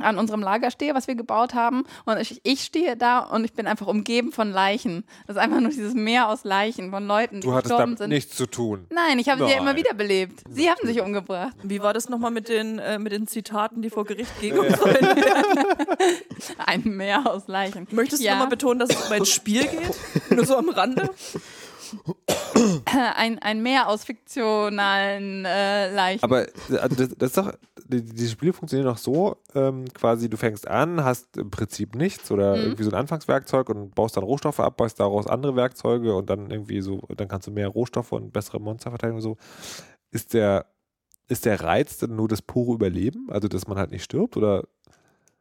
an unserem Lager stehe, was wir gebaut haben. Und ich, ich stehe da und ich bin einfach umgeben von Leichen. Das ist einfach nur dieses Meer aus Leichen von Leuten, die Du hattest gestorben damit sind. nichts zu tun. Nein, ich habe sie ja immer wieder belebt. Sie haben sich umgebracht. Wie war das nochmal mit den, äh, mit den Zitaten, die vor Gericht gegen uns? [LAUGHS] Ein Meer aus Leichen. Möchtest du Ja. nochmal betonen, dass es um ein Spiel geht? Nur so am Rande? [COUGHS] ein, ein Meer aus fiktionalen äh, Leichen. Aber also das, das ist doch, die, die Spiele funktionieren doch so, ähm, quasi du fängst an, hast im Prinzip nichts oder Mhm. irgendwie so ein Anfangswerkzeug und baust dann Rohstoffe ab, baust daraus andere Werkzeuge und dann irgendwie so, dann kannst du mehr Rohstoffe und bessere Monster verteidigen und so. Ist der, ist der Reiz denn nur das pure Überleben? Also, dass man halt nicht stirbt oder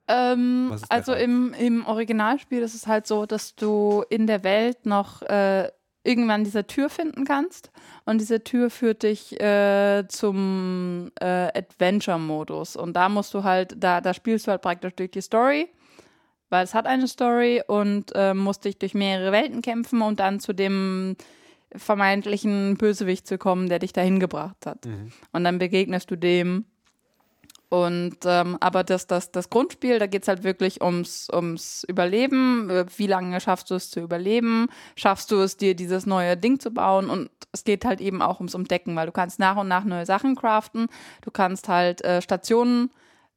Ähm, also im, im Originalspiel ist es halt so, dass du in der Welt noch äh, irgendwann diese Tür finden kannst. Und diese Tür führt dich äh, zum äh, Adventure-Modus. Und da musst du halt, da, da spielst du halt praktisch durch die Story, weil es hat eine Story und äh, musst dich durch mehrere Welten kämpfen, um dann zu dem vermeintlichen Bösewicht zu kommen, der dich dahin gebracht hat. Und dann begegnest du dem Und ähm, aber das, das, das Grundspiel, da geht's halt wirklich ums, ums Überleben. Äh, Wie lange schaffst du es zu überleben? Schaffst du es, dir dieses neue Ding zu bauen? Und es geht halt eben auch ums Umdecken, weil du kannst nach und nach neue Sachen craften. Du kannst halt äh, Stationen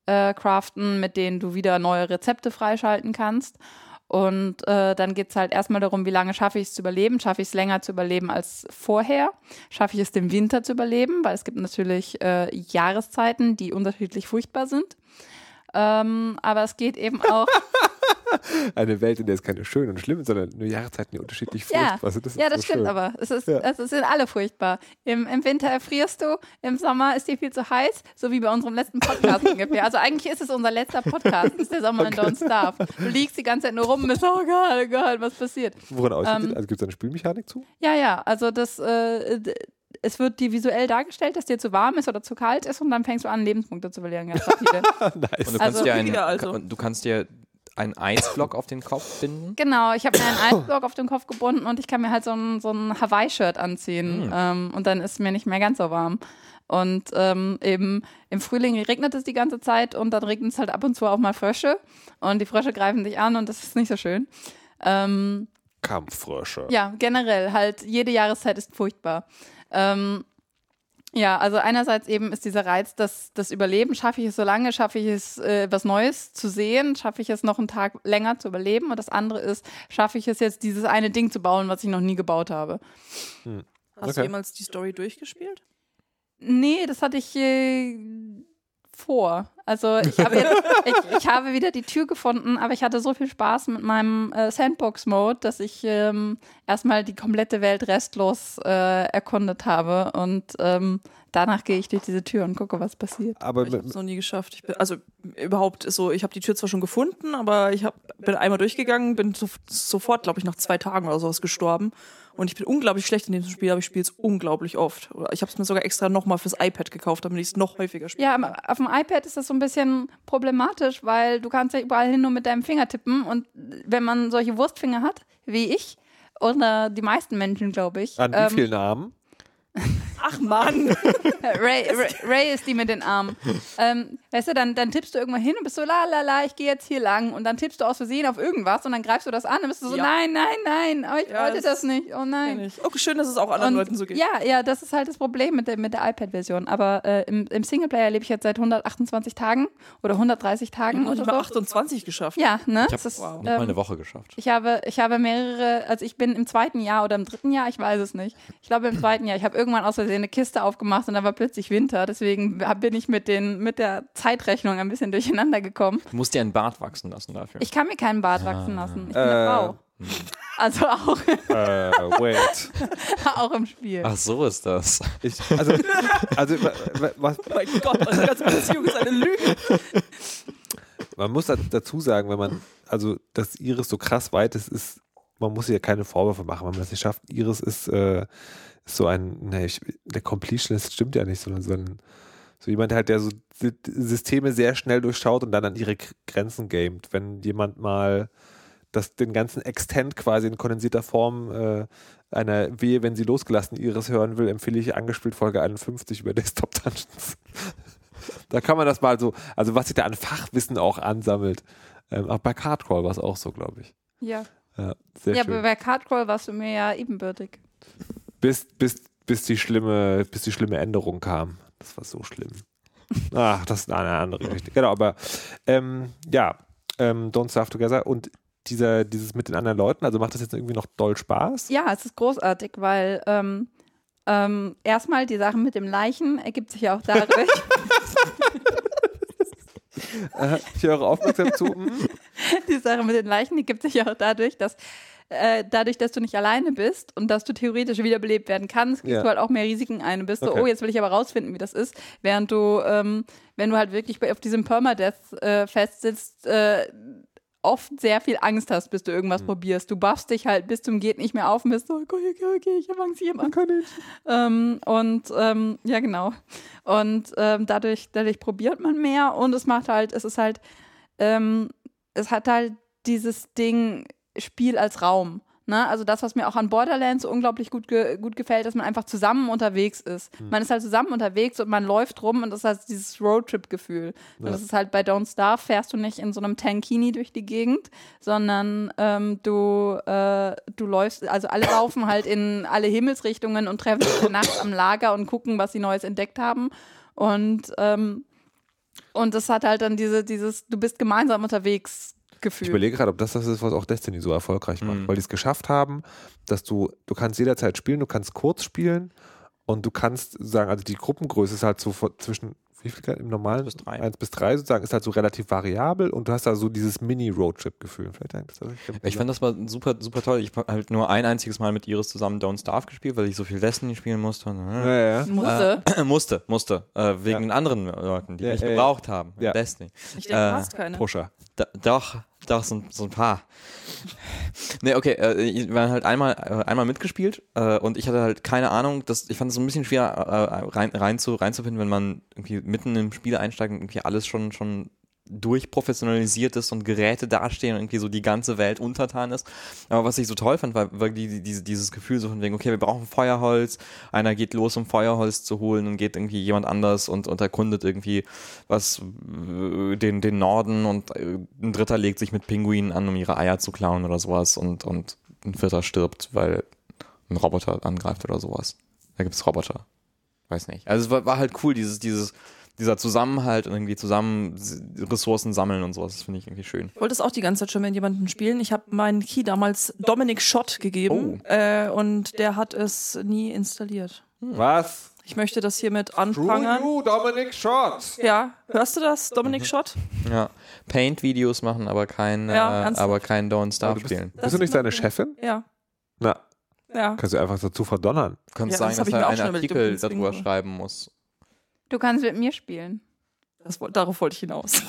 äh, craften, mit denen du wieder neue Rezepte freischalten kannst. Und äh, dann geht's halt erstmal darum, wie lange schaffe ich es zu überleben? Schaffe ich es länger zu überleben als vorher? Schaffe ich es den Winter zu überleben? Weil es gibt natürlich äh, Jahreszeiten, die unterschiedlich furchtbar sind. Ähm, aber es geht eben auch. [LAUGHS] [LAUGHS] Eine Welt, in der es keine schönen und schlimmen, sondern nur Jahreszeiten, die unterschiedlich Ja, furchtbar sind. Das ist ja, das so stimmt schön. aber. Es, ist, Ja. es sind alle furchtbar. Im, Im Winter erfrierst du, im Sommer ist dir viel zu heiß, so wie bei unserem letzten Podcast [LAUGHS] ungefähr. Also eigentlich ist es unser letzter Podcast, ist der Sommer in Don't Starve. Du liegst die ganze Zeit nur rum und bist oh Gott, oh Gott, was passiert? Woran aussieht Ähm, Also gibt es eine Spielmechanik zu? Ja, ja, also das, äh, es wird dir visuell dargestellt, dass dir zu warm ist oder zu kalt ist und dann fängst du an, Lebenspunkte zu verlieren, ganz [LAUGHS] rapide. nice. Und du kannst Also- dir einen, Ja, also. du kannst dir einen Eisblock auf den Kopf binden. Genau, ich habe mir einen [COUGHS] Eisblock auf den Kopf gebunden und ich kann mir halt so ein, so ein Hawaii-Shirt anziehen. Ähm, und dann ist mir nicht mehr ganz so warm. Und ähm, eben im Frühling regnet es die ganze Zeit und dann regnet es halt ab und zu auch mal Frösche. Und die Frösche greifen dich an und das ist nicht so schön. Ähm, Kampffrösche. ja, generell halt jede Jahreszeit ist furchtbar. Ähm, ja, also einerseits eben ist dieser Reiz, dass das Überleben, schaffe ich es so lange, schaffe ich es, äh, was Neues zu sehen, schaffe ich es noch einen Tag länger zu überleben und das andere ist, schaffe ich es jetzt, dieses eine Ding zu bauen, was ich noch nie gebaut habe. Hast Okay. du jemals die Story durchgespielt? Nee, das hatte ich äh, vor. Also ich habe, jetzt, [LAUGHS] ich, ich habe wieder die Tür gefunden, aber ich hatte so viel Spaß mit meinem äh, Sandbox-Mode, dass ich ähm, erstmal die komplette Welt restlos äh, erkundet habe und ähm, danach gehe ich durch diese Tür und gucke, was passiert. Aber Ich habe es noch nie geschafft. Ich bin, also überhaupt ist so, ich habe die Tür zwar schon gefunden, aber ich hab, bin einmal durchgegangen, bin so, sofort, glaube ich, nach zwei Tagen oder sowas gestorben. Und ich bin unglaublich schlecht in diesem Spiel, aber ich spiele es unglaublich oft. Oder Ich habe es mir sogar extra nochmal fürs iPad gekauft, damit ich es noch häufiger spiele. Ja, aber auf dem iPad ist das so ein bisschen problematisch, weil du kannst ja überall hin nur mit deinem Finger tippen und wenn man solche Wurstfinger hat, wie ich, oder die meisten Menschen, glaube ich. an wie ähm, vielen Namen? Ach Mann! [LAUGHS] Ray, Ray, Ray ist die mit den Armen. Ähm, weißt du, dann, dann tippst du irgendwann hin und bist so, la la la, ich gehe jetzt hier lang. Und dann tippst du aus Versehen auf irgendwas und dann greifst du das an und bist du so, Ja. nein, nein, nein, oh, ich Ja, wollte das das nicht, oh nein. Okay, schön, dass es auch anderen Und Leuten so geht. Ja, ja, das ist halt das Problem mit der, mit der iPad-Version. Aber äh, im, im Singleplayer lebe ich jetzt seit 128 Tagen oder 130 Tagen Und ich so. 28 geschafft. Ja, ne? Ich Das habe ist, nicht mal ähm, eine Woche geschafft. ich habe, ich habe mehrere, also ich bin im zweiten Jahr oder im dritten Jahr, ich weiß es nicht. Ich glaube im zweiten Jahr. Ich habe irgendwann aus Versehen eine Kiste aufgemacht und dann war plötzlich Winter. Deswegen bin ich mit, den, mit der Zeitrechnung ein bisschen durcheinander gekommen. Du musst dir einen Bart wachsen lassen dafür. Ich kann mir keinen Bart wachsen lassen. Ich bin Äh. eine Frau. Also auch, Äh, wait. [LAUGHS] auch im Spiel. Ach, so ist das. Ich, also, also wa- wa- was, Oh mein Gott, unsere ganze Beziehung ist eine Lüge. man muss da- dazu sagen, wenn man, also, dass Iris so krass weit ist, ist, man muss ihr ja keine Vorwürfe machen, wenn man das nicht schafft. Iris ist, äh, ist so ein, ne, ich, der Completionist stimmt ja nicht, sondern so ein, so jemand halt, der so Sy- Systeme sehr schnell durchschaut und dann an ihre Grenzen gamet. Wenn jemand mal das, den ganzen Extent quasi in kondensierter Form äh, einer Wehe, wenn sie losgelassen Iris hören will, empfehle ich angespielt Folge 51 über [LAUGHS] Desktop Dungeons. da kann man das mal so, also was sich da an Fachwissen auch ansammelt. Ähm, auch bei Cardcrawl war es auch so, glaube ich. Ja, Ja, sehr ja schön. aber bei Cardcrawl warst du mir ja ebenbürtig. Bis, bis, bis die schlimme, bis die schlimme Änderung kam. Das war so schlimm. [LAUGHS] Ach, das ist eine andere Geschichte. Genau, aber ähm, ja, ähm, Don't Starve Together und dieser, dieses mit den anderen Leuten, also macht das jetzt irgendwie noch doll Spaß? Ja, es ist großartig, weil ähm, ähm, erstmal die Sache mit dem Leichen ergibt sich ja auch dadurch, [LAUGHS] [LAUGHS] ich höre aufmerksam zu. Die Sache mit den Leichen ergibt sich ja auch dadurch, dass äh, dadurch, dass du nicht alleine bist und dass du theoretisch wiederbelebt werden kannst, gehst Ja. du halt auch mehr Risiken ein und bist so, Okay. oh, jetzt will ich aber rausfinden, wie das ist, während du, ähm, wenn du halt wirklich auf diesem Permadeath äh, festsitzt, äh, oft sehr viel Angst hast, bis du irgendwas probierst. Du buffst dich halt bis zum geht nicht mehr auf und bist so, okay, okay, okay, ich avanciere mal. Ähm, und ähm, ja, genau. Und ähm, dadurch, dadurch probiert man mehr und es macht halt, es ist halt, ähm, es hat halt dieses Ding Spiel als Raum. Ne? Also das, was mir auch an Borderlands so unglaublich gut, ge gut gefällt, dass man einfach zusammen unterwegs ist. Man ist halt zusammen unterwegs und man läuft rum und das ist halt dieses Roadtrip-Gefühl. Und das ist halt bei Don't Starve fährst du nicht in so einem Tankini durch die Gegend, sondern ähm, du, äh, du läufst, also alle laufen halt in alle Himmelsrichtungen und treffen sich nachts am Lager und gucken, was sie Neues entdeckt haben. Und ähm, und das hat halt dann diese, dieses, du bist gemeinsam unterwegs Gefühl. Ich überlege gerade, ob das das ist, was auch Destiny so erfolgreich macht, Mhm. weil die es geschafft haben, dass du, du kannst jederzeit spielen, du kannst kurz spielen und du kannst sagen, also die Gruppengröße ist halt so zwischen, wie viel im normalen? Bis drei. Eins bis drei sozusagen, ist halt so relativ variabel und du hast da so dieses Mini-Roadtrip-Gefühl. Das Ich fand das war super, super toll. Ich habe halt nur ein einziges Mal mit Iris zusammen Don't Starve gespielt, weil ich so viel Destiny spielen musste. Und, ja, ja. Musste. Äh, [CLEARS THROAT] musste, musste. Äh, wegen Ja. anderen Leuten, die Ja, mich ja, ja. gebraucht haben. Ja. Destiny. Ich denke, Äh, du hast keine. Pusher. Da, doch, doch, so, so ein paar. nee, okay, äh, wir haben halt einmal, äh, einmal mitgespielt äh, und ich hatte halt keine Ahnung, dass, ich fand es so ein bisschen schwer äh, rein, rein zu, reinzufinden, wenn man irgendwie mitten im Spiel einsteigt und irgendwie alles schon, schon durchprofessionalisiert ist und Geräte dastehen und irgendwie so die ganze Welt untertan ist. Aber was ich so toll fand, war, die, diese, dieses Gefühl so von wegen, okay, wir brauchen Feuerholz, einer geht los, um Feuerholz zu holen und geht irgendwie jemand anders und, und erkundet irgendwie was, äh, den, den Norden und äh, ein Dritter legt sich mit Pinguinen an, um ihre Eier zu klauen oder sowas und, und ein Vierter stirbt, weil ein Roboter angreift oder sowas. Da gibt's Roboter. Weiß nicht. Also es war, war halt cool, dieses, dieses, dieser Zusammenhalt und irgendwie zusammen Ressourcen sammeln und sowas. Das finde ich irgendwie schön. Ich wollte es auch die ganze Zeit schon mit jemandem spielen. Ich habe meinen Key damals Dominik Schott gegeben äh, und der hat es nie installiert. Was? Ich möchte das hiermit True anprangern. you, Dominic Schott. Ja, hörst du das, Dominik Schott? Ja. Paint-Videos machen, aber kein, Ja, äh, aber kein Don't Starve du bist, spielen. bist du nicht seine Chefin? Ja, Na, ja. kannst du einfach dazu verdonnern. Du kannst Ja, sagen, das dass er einen Artikel darüber schreiben muss. Du kannst mit mir spielen. Das, darauf wollte ich hinaus.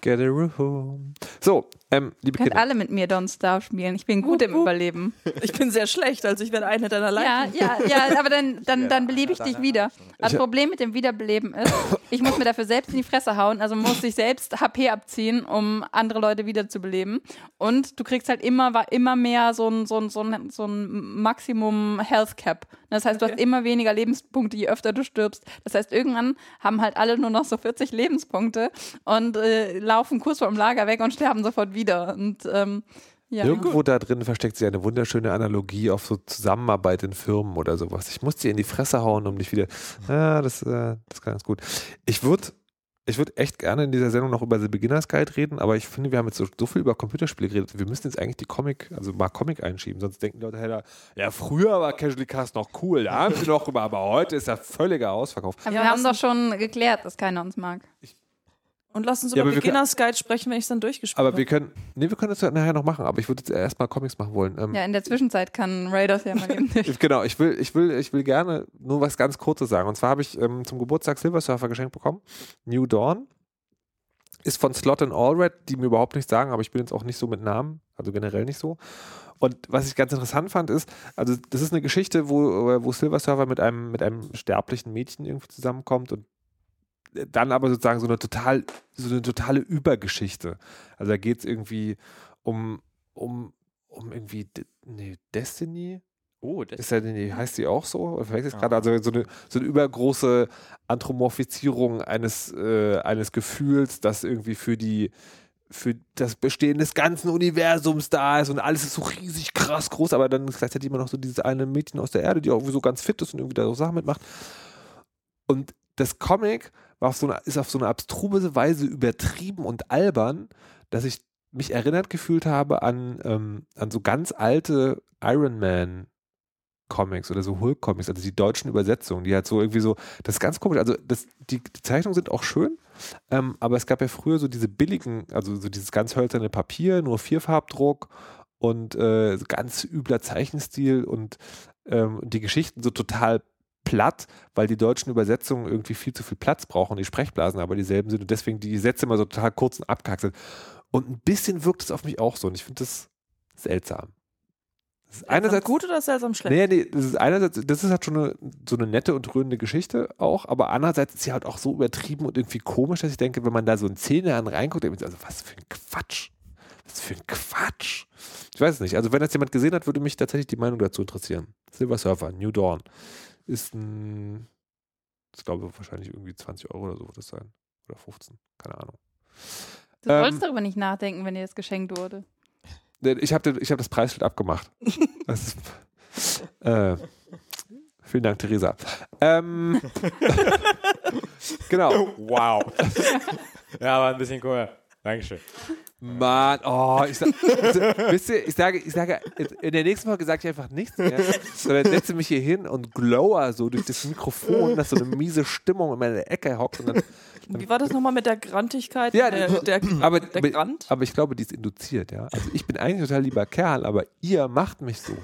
Get a room. So, ähm, liebe Ihr könnt Kinder. alle mit mir Don't Starve spielen. Ich bin gut im Überleben. Ich bin sehr schlecht, also ich werde eine deiner Ja, Leichen. ja, ja, aber dann, dann, dann belebe ich dich wieder. Das Ich- Problem mit dem Wiederbeleben ist, [LAUGHS] ich muss mir dafür selbst in die Fresse hauen, also muss ich selbst HP abziehen, um andere Leute wiederzubeleben. Und du kriegst halt immer, immer mehr so ein, so ein, so ein, so ein Maximum Health Cap. Das heißt, du Okay. hast immer weniger Lebenspunkte, je öfter du stirbst. Das heißt, irgendwann haben halt alle nur noch so 40 Lebenspunkte und äh, laufen kurz vor dem Lager weg und sterben sofort wieder. Und ähm, ja. Irgendwo da drin versteckt sich eine wunderschöne Analogie auf so Zusammenarbeit in Firmen oder sowas. Ich muss dir in die Fresse hauen, um dich wieder. Ja, das, äh, das kann ganz gut. Ich würde ich würd echt gerne in dieser Sendung noch über The Beginner's Guide reden, aber ich finde, wir haben jetzt so, so viel über Computerspiele geredet. Wir müssen jetzt eigentlich die Comic, also mal Comic einschieben, sonst denken die Leute, hey, da, ja, früher war Casually Cast noch cool, da haben wir noch über, aber heute ist ja völliger Ausverkauf. Aber Ja, wir haben doch schon geklärt, dass keiner uns mag. Und lass uns Ja, über aber Beginners Guide sprechen, wenn ich es dann durchgespielt Aber habe. wir können, nee, wir können das ja nachher noch machen, aber ich würde jetzt erstmal Comics machen wollen. Ähm, Ja, in der Zwischenzeit kann Raiders ja mal eben durch. [LAUGHS] Genau, ich will, ich will, ich will gerne nur was ganz Kurzes sagen. Und zwar habe ich ähm, zum Geburtstag Silver Surfer geschenkt bekommen. New Dawn. Ist von Slot and Allred, die mir überhaupt nichts sagen, aber ich bin jetzt auch nicht so mit Namen, also generell nicht so. Und was ich ganz interessant fand, ist, also das ist eine Geschichte, wo, wo Silver Surfer mit einem, mit einem sterblichen Mädchen irgendwie zusammenkommt und dann aber sozusagen so eine total, so eine totale Übergeschichte. Also da geht es irgendwie um, um, um irgendwie, nee, Destiny? Oh, das Ist ja, nee, heißt sie auch so? Oder Verwechsel ich Ja. gerade? Also so eine, so eine übergroße Anthropomorphisierung eines, äh, eines Gefühls, das irgendwie für die für das Bestehen des ganzen Universums da ist und alles ist so riesig krass groß, aber dann ist gleichzeitig immer noch so dieses eine Mädchen aus der Erde, die auch so ganz fit ist und irgendwie da so Sachen mitmacht. Und das Comic war auf so eine, ist auf so eine abstruse Weise übertrieben und albern, dass ich mich erinnert gefühlt habe an, ähm, an so ganz alte Iron Man Comics oder so Hulk Comics, also die deutschen Übersetzungen, die halt so irgendwie so, das ist ganz komisch, also das, die, die Zeichnungen sind auch schön, ähm, aber es gab ja früher so diese billigen, also so dieses ganz hölzerne Papier, nur Vierfarbdruck und äh, ganz übler Zeichenstil und ähm, die Geschichten so total platt, weil die deutschen Übersetzungen irgendwie viel zu viel Platz brauchen, die Sprechblasen aber dieselben sind und deswegen die Sätze immer so total kurz und abgehackt sind. Und ein bisschen wirkt es auf mich auch so und ich finde das seltsam. Das ist einerseits gut oder seltsam schlecht? Nee, nee, das ist einerseits, das ist halt schon eine, so eine nette und rührende Geschichte auch, aber andererseits ist sie halt auch so übertrieben und irgendwie komisch, dass ich denke, wenn man da so in zehn Jahren reinguckt, sich, also was für ein Quatsch. Was für ein Quatsch. Ich weiß es nicht. Also wenn das jemand gesehen hat, würde mich tatsächlich die Meinung dazu interessieren. Silver Surfer, New Dawn. Ist ein, ich glaube wahrscheinlich irgendwie 20 Euro oder so wird das sein. Oder 15, keine Ahnung. Du Ähm, sollst darüber nicht nachdenken, wenn dir das geschenkt wurde. Ich habe ich hab das Preisschild abgemacht. [LAUGHS] Das ist, äh, vielen Dank, Theresa. Ähm, [LAUGHS] genau. Wow. ja, war ein bisschen cool. Dankeschön. Mann, oh, ich, sag, also, wisst ihr, ich sage, ich sage, in der nächsten Folge sage ich einfach nichts mehr, sondern setze mich hier hin und glower so durch das Mikrofon, dass so eine miese Stimmung in meiner Ecke hockt und dann, Wie war das nochmal mit der Grantigkeit? Ja, der, der, aber, der Grant? aber ich glaube, die ist induziert, ja. Also ich bin eigentlich total lieber Kerl, aber ihr macht mich so.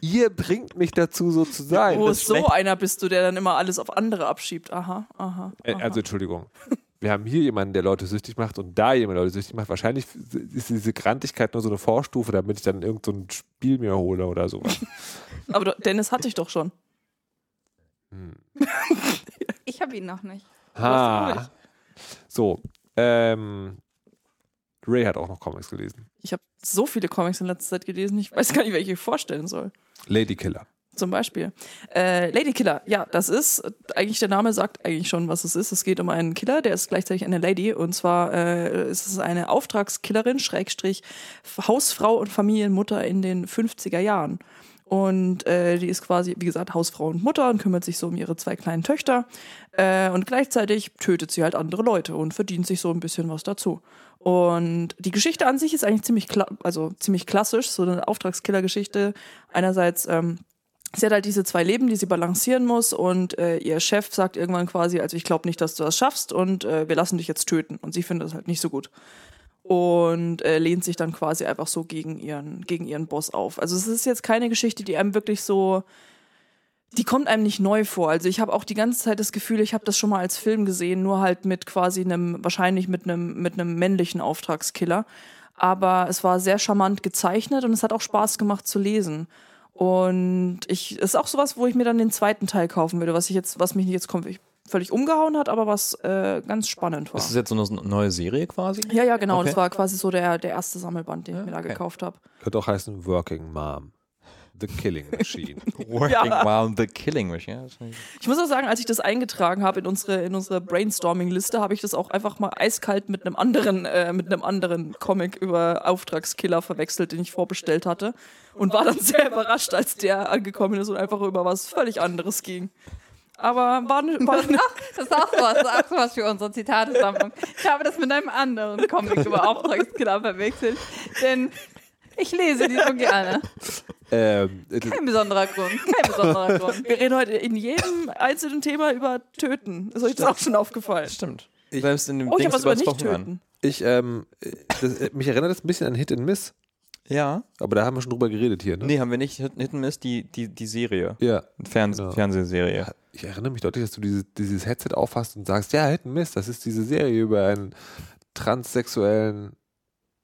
ihr bringt mich dazu, so zu sein. Oh, so einer bist du, der dann immer alles auf andere abschiebt. Aha, aha. Äh, aha. Also Entschuldigung. Wir haben hier jemanden, der Leute süchtig macht und da jemand Leute süchtig macht. Wahrscheinlich ist diese Grantigkeit nur so eine Vorstufe, damit ich dann irgend so ein Spiel mir hole oder so. [LAUGHS] Aber du- Dennis hatte ich doch schon. [LAUGHS] Ich habe ihn noch nicht. ha. So. Ähm, Ray hat auch noch Comics gelesen. Ich habe so viele Comics in letzter Zeit gelesen, ich weiß gar nicht, welche ich vorstellen soll. Lady Killer. Zum Beispiel. Äh, Lady Killer, ja, das ist, eigentlich der Name sagt eigentlich schon, was es ist. Es geht um einen Killer, der ist gleichzeitig eine Lady. Und zwar äh, ist es eine Auftragskillerin, Schrägstrich, Hausfrau und Familienmutter in den 50er Jahren. Und äh, die ist quasi, wie gesagt, Hausfrau und Mutter und kümmert sich so um ihre zwei kleinen Töchter. Äh, und gleichzeitig tötet sie halt andere Leute und verdient sich so ein bisschen was dazu. Und die Geschichte an sich ist eigentlich ziemlich, also ziemlich klassisch, so eine Auftragskiller-Geschichte. Einerseits ähm, sie hat halt diese zwei Leben, die sie balancieren muss und äh, ihr Chef sagt irgendwann quasi, also ich glaube nicht, dass du das schaffst und äh, wir lassen dich jetzt töten. Und sie findet das halt nicht so gut. Und äh, lehnt sich dann quasi einfach so gegen ihren, gegen ihren Boss auf. Also es ist jetzt keine Geschichte, die einem wirklich so, die kommt einem nicht neu vor. Also ich habe auch die ganze Zeit das Gefühl, ich habe das schon mal als Film gesehen, nur halt mit quasi einem, wahrscheinlich mit einem, mit einem männlichen Auftragskiller. Aber es war sehr charmant gezeichnet und es hat auch Spaß gemacht zu lesen. Und ich ist auch sowas, wo ich mir dann den zweiten Teil kaufen würde, was ich jetzt, was mich jetzt völlig umgehauen hat, aber was äh, ganz spannend war. Ist das jetzt so eine neue Serie quasi? Ja, ja, genau. Okay. Das war quasi so der, der erste Sammelband, den ich mir da okay. gekauft habe. Könnte auch heißen Working Mom. The Killing Machine. [LAUGHS] Working Wow, The Killing Machine. Ja, ich- muss auch sagen, als ich das eingetragen habe in unsere, in unsere Brainstorming-Liste, habe ich das auch einfach mal eiskalt mit einem anderen, äh, mit einem anderen Comic über Auftragskiller verwechselt, den ich vorbestellt hatte. Und war dann sehr überrascht, als der angekommen ist und einfach über was völlig anderes ging. Aber war, ne, war ne, [LAUGHS] Das ist auch das ist auch sowas für unsere Zitatesammlung. Ich habe das mit einem anderen Comic über [LAUGHS] Auftragskiller verwechselt, denn ich lese die so gerne. ähm, das- Kein besonderer Grund, kein besonderer [LAUGHS] Grund. wir reden heute in jedem einzelnen Thema über Töten. Ist euch das auch schon aufgefallen? Stimmt. Selbst in dem Oh, ich habe was über nicht töten. ich, ähm, das, äh, mich erinnert das ein bisschen an Hit and Miss, Ja. aber da haben wir schon drüber geredet hier, ne? Nee, haben wir nicht. Hit Hit and Miss, die, die, die Serie. Ja. Ferns Genau. Fernsehserie. Ich erinnere mich deutlich, dass du dieses, dieses Headset auffasst und sagst, ja, Hit and Miss, das ist diese Serie über einen transsexuellen.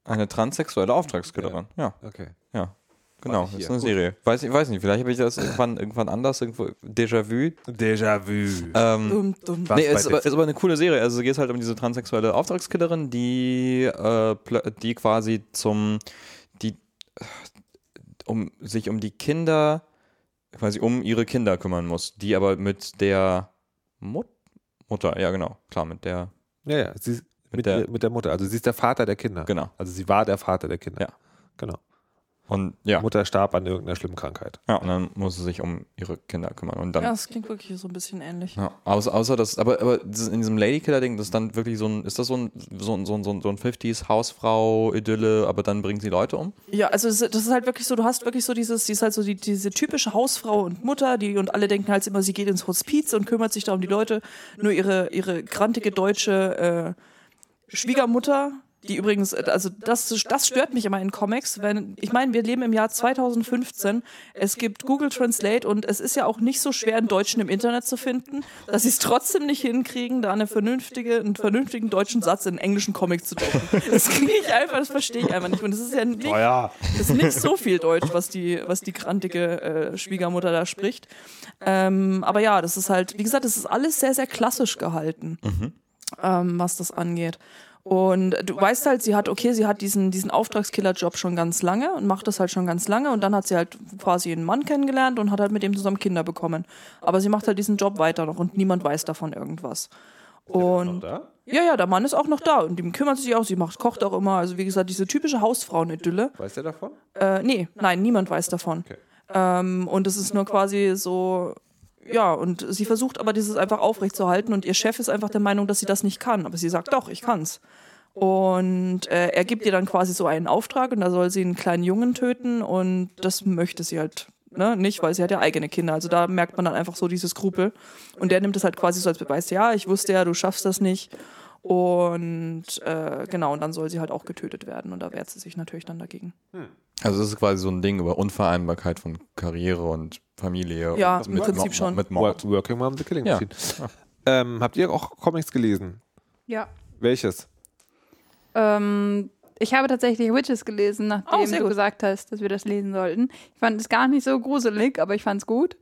Eine transsexuelle Auftragskillerin. Ja, Okay. ja. Genau, das ist eine gut. Serie. Weiß ich weiß nicht, vielleicht habe ich das irgendwann, irgendwann anders, irgendwo Déjà-vu. Déjà-vu. Ähm, Dumm, dumm. Was nee, ist aber, ist aber eine coole Serie. Also geht es halt um diese transsexuelle Auftragskillerin, die, äh, die quasi zum, die, um sich um die Kinder, quasi um ihre Kinder kümmern muss, die aber mit der Mut Mutter, ja genau, klar, mit der, Ja, ja, sie ist mit mit, der- mit der Mutter. Also sie ist der Vater der Kinder. genau. Also sie war der Vater der Kinder. Ja. Genau. Und ja, Mutter starb an irgendeiner schlimmen Krankheit. ja, und dann muss sie sich um ihre Kinder kümmern. Und dann Ja, das klingt wirklich so ein bisschen ähnlich. Ja, außer, außer das, aber, aber in diesem Ladykiller-Ding, das ist dann wirklich so ein, ist das so ein, so ein, so ein, so ein, so ein 50s Hausfrau-Idylle, aber dann bringt sie Leute um? Ja, also das, das ist halt wirklich so, du hast wirklich so dieses, die ist halt so die, diese typische Hausfrau und Mutter, die und alle denken halt immer, sie geht ins Hospiz und kümmert sich da um die Leute. Nur ihre, ihre grantige deutsche äh, Schwiegermutter, die übrigens, äh, also das, das stört mich immer in Comics, wenn, ich meine, wir leben im Jahr 2015, es gibt Google Translate und es ist ja auch nicht so schwer, einen Deutschen im Internet zu finden, dass sie es trotzdem nicht hinkriegen, da eine vernünftige, einen vernünftigen deutschen Satz in einen englischen Comic zu drucken. Das kriege ich einfach, das verstehe ich einfach nicht. Und das ist ja nicht, ja. ist nicht so viel Deutsch, was die, was die grantige äh, Schwiegermutter da spricht. Ähm, aber ja, das ist halt, wie gesagt, das ist alles sehr, sehr klassisch gehalten. Ähm, was das angeht. Und du weißt halt, sie hat, okay, sie hat diesen, diesen Auftragskiller-Job schon ganz lange und macht das halt schon ganz lange und dann hat sie halt quasi einen Mann kennengelernt und hat halt mit ihm zusammen Kinder bekommen. Aber sie macht halt diesen Job weiter noch und niemand weiß davon irgendwas. Und ja, ja, der Mann ist auch noch da und ihm kümmert sie sich auch, sie macht, kocht auch immer. Also wie gesagt, diese typische Hausfrauen-Idylle. Weiß der davon? Äh, nee, nein, niemand weiß davon. Okay. Ähm, und es ist nur quasi so, ja, und sie versucht aber dieses einfach aufrechtzuerhalten und ihr Chef ist einfach der Meinung, dass sie das nicht kann. Aber sie sagt, doch, ich kann's. Und äh, er gibt ihr dann quasi so einen Auftrag und da soll sie einen kleinen Jungen töten und das möchte sie halt ne, nicht, weil sie hat ja eigene Kinder. Also da merkt man dann einfach so diese Skrupel. Und der nimmt es halt quasi so als Beweis, ja, ich wusste ja, du schaffst das nicht. Und äh, genau, und dann soll sie halt auch getötet werden und da wehrt sie sich natürlich dann dagegen. Also das ist quasi so ein Ding über Unvereinbarkeit von Karriere und Familie. Ja, und im Prinzip schon. Mit Mord. Work, Working Mom, The Killing Ja. Machine. Ähm, habt ihr auch Comics gelesen? Ja. Welches? Ähm, ich habe tatsächlich Witches gelesen, nachdem Oh, du gut. gesagt hast, dass wir das lesen sollten. Ich fand es gar nicht so gruselig, aber ich fand es gut.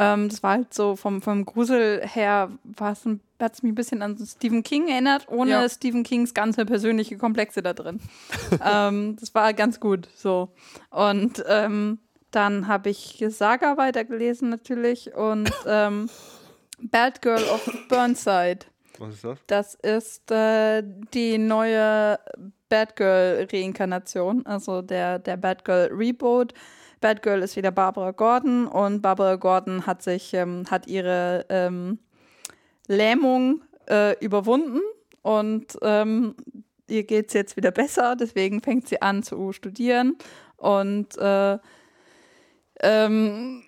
Ähm, das war halt so vom, vom Grusel her, hat es mich ein bisschen an Stephen King erinnert, ohne Ja. Stephen Kings ganze persönliche Komplexe da drin. [LAUGHS] ähm, das war ganz gut so. Und ähm, dann habe ich Saga weitergelesen natürlich und [COUGHS] ähm, Bad Girl of Burnside. Was ist das? Das ist äh, die neue Batgirl-Reinkarnation, also der, der Batgirl-Reboot. Batgirl ist wieder Barbara Gordon und Barbara Gordon hat sich, ähm, hat ihre ähm, Lähmung äh, überwunden und ähm, ihr geht es jetzt wieder besser, deswegen fängt sie an zu studieren und äh, ähm,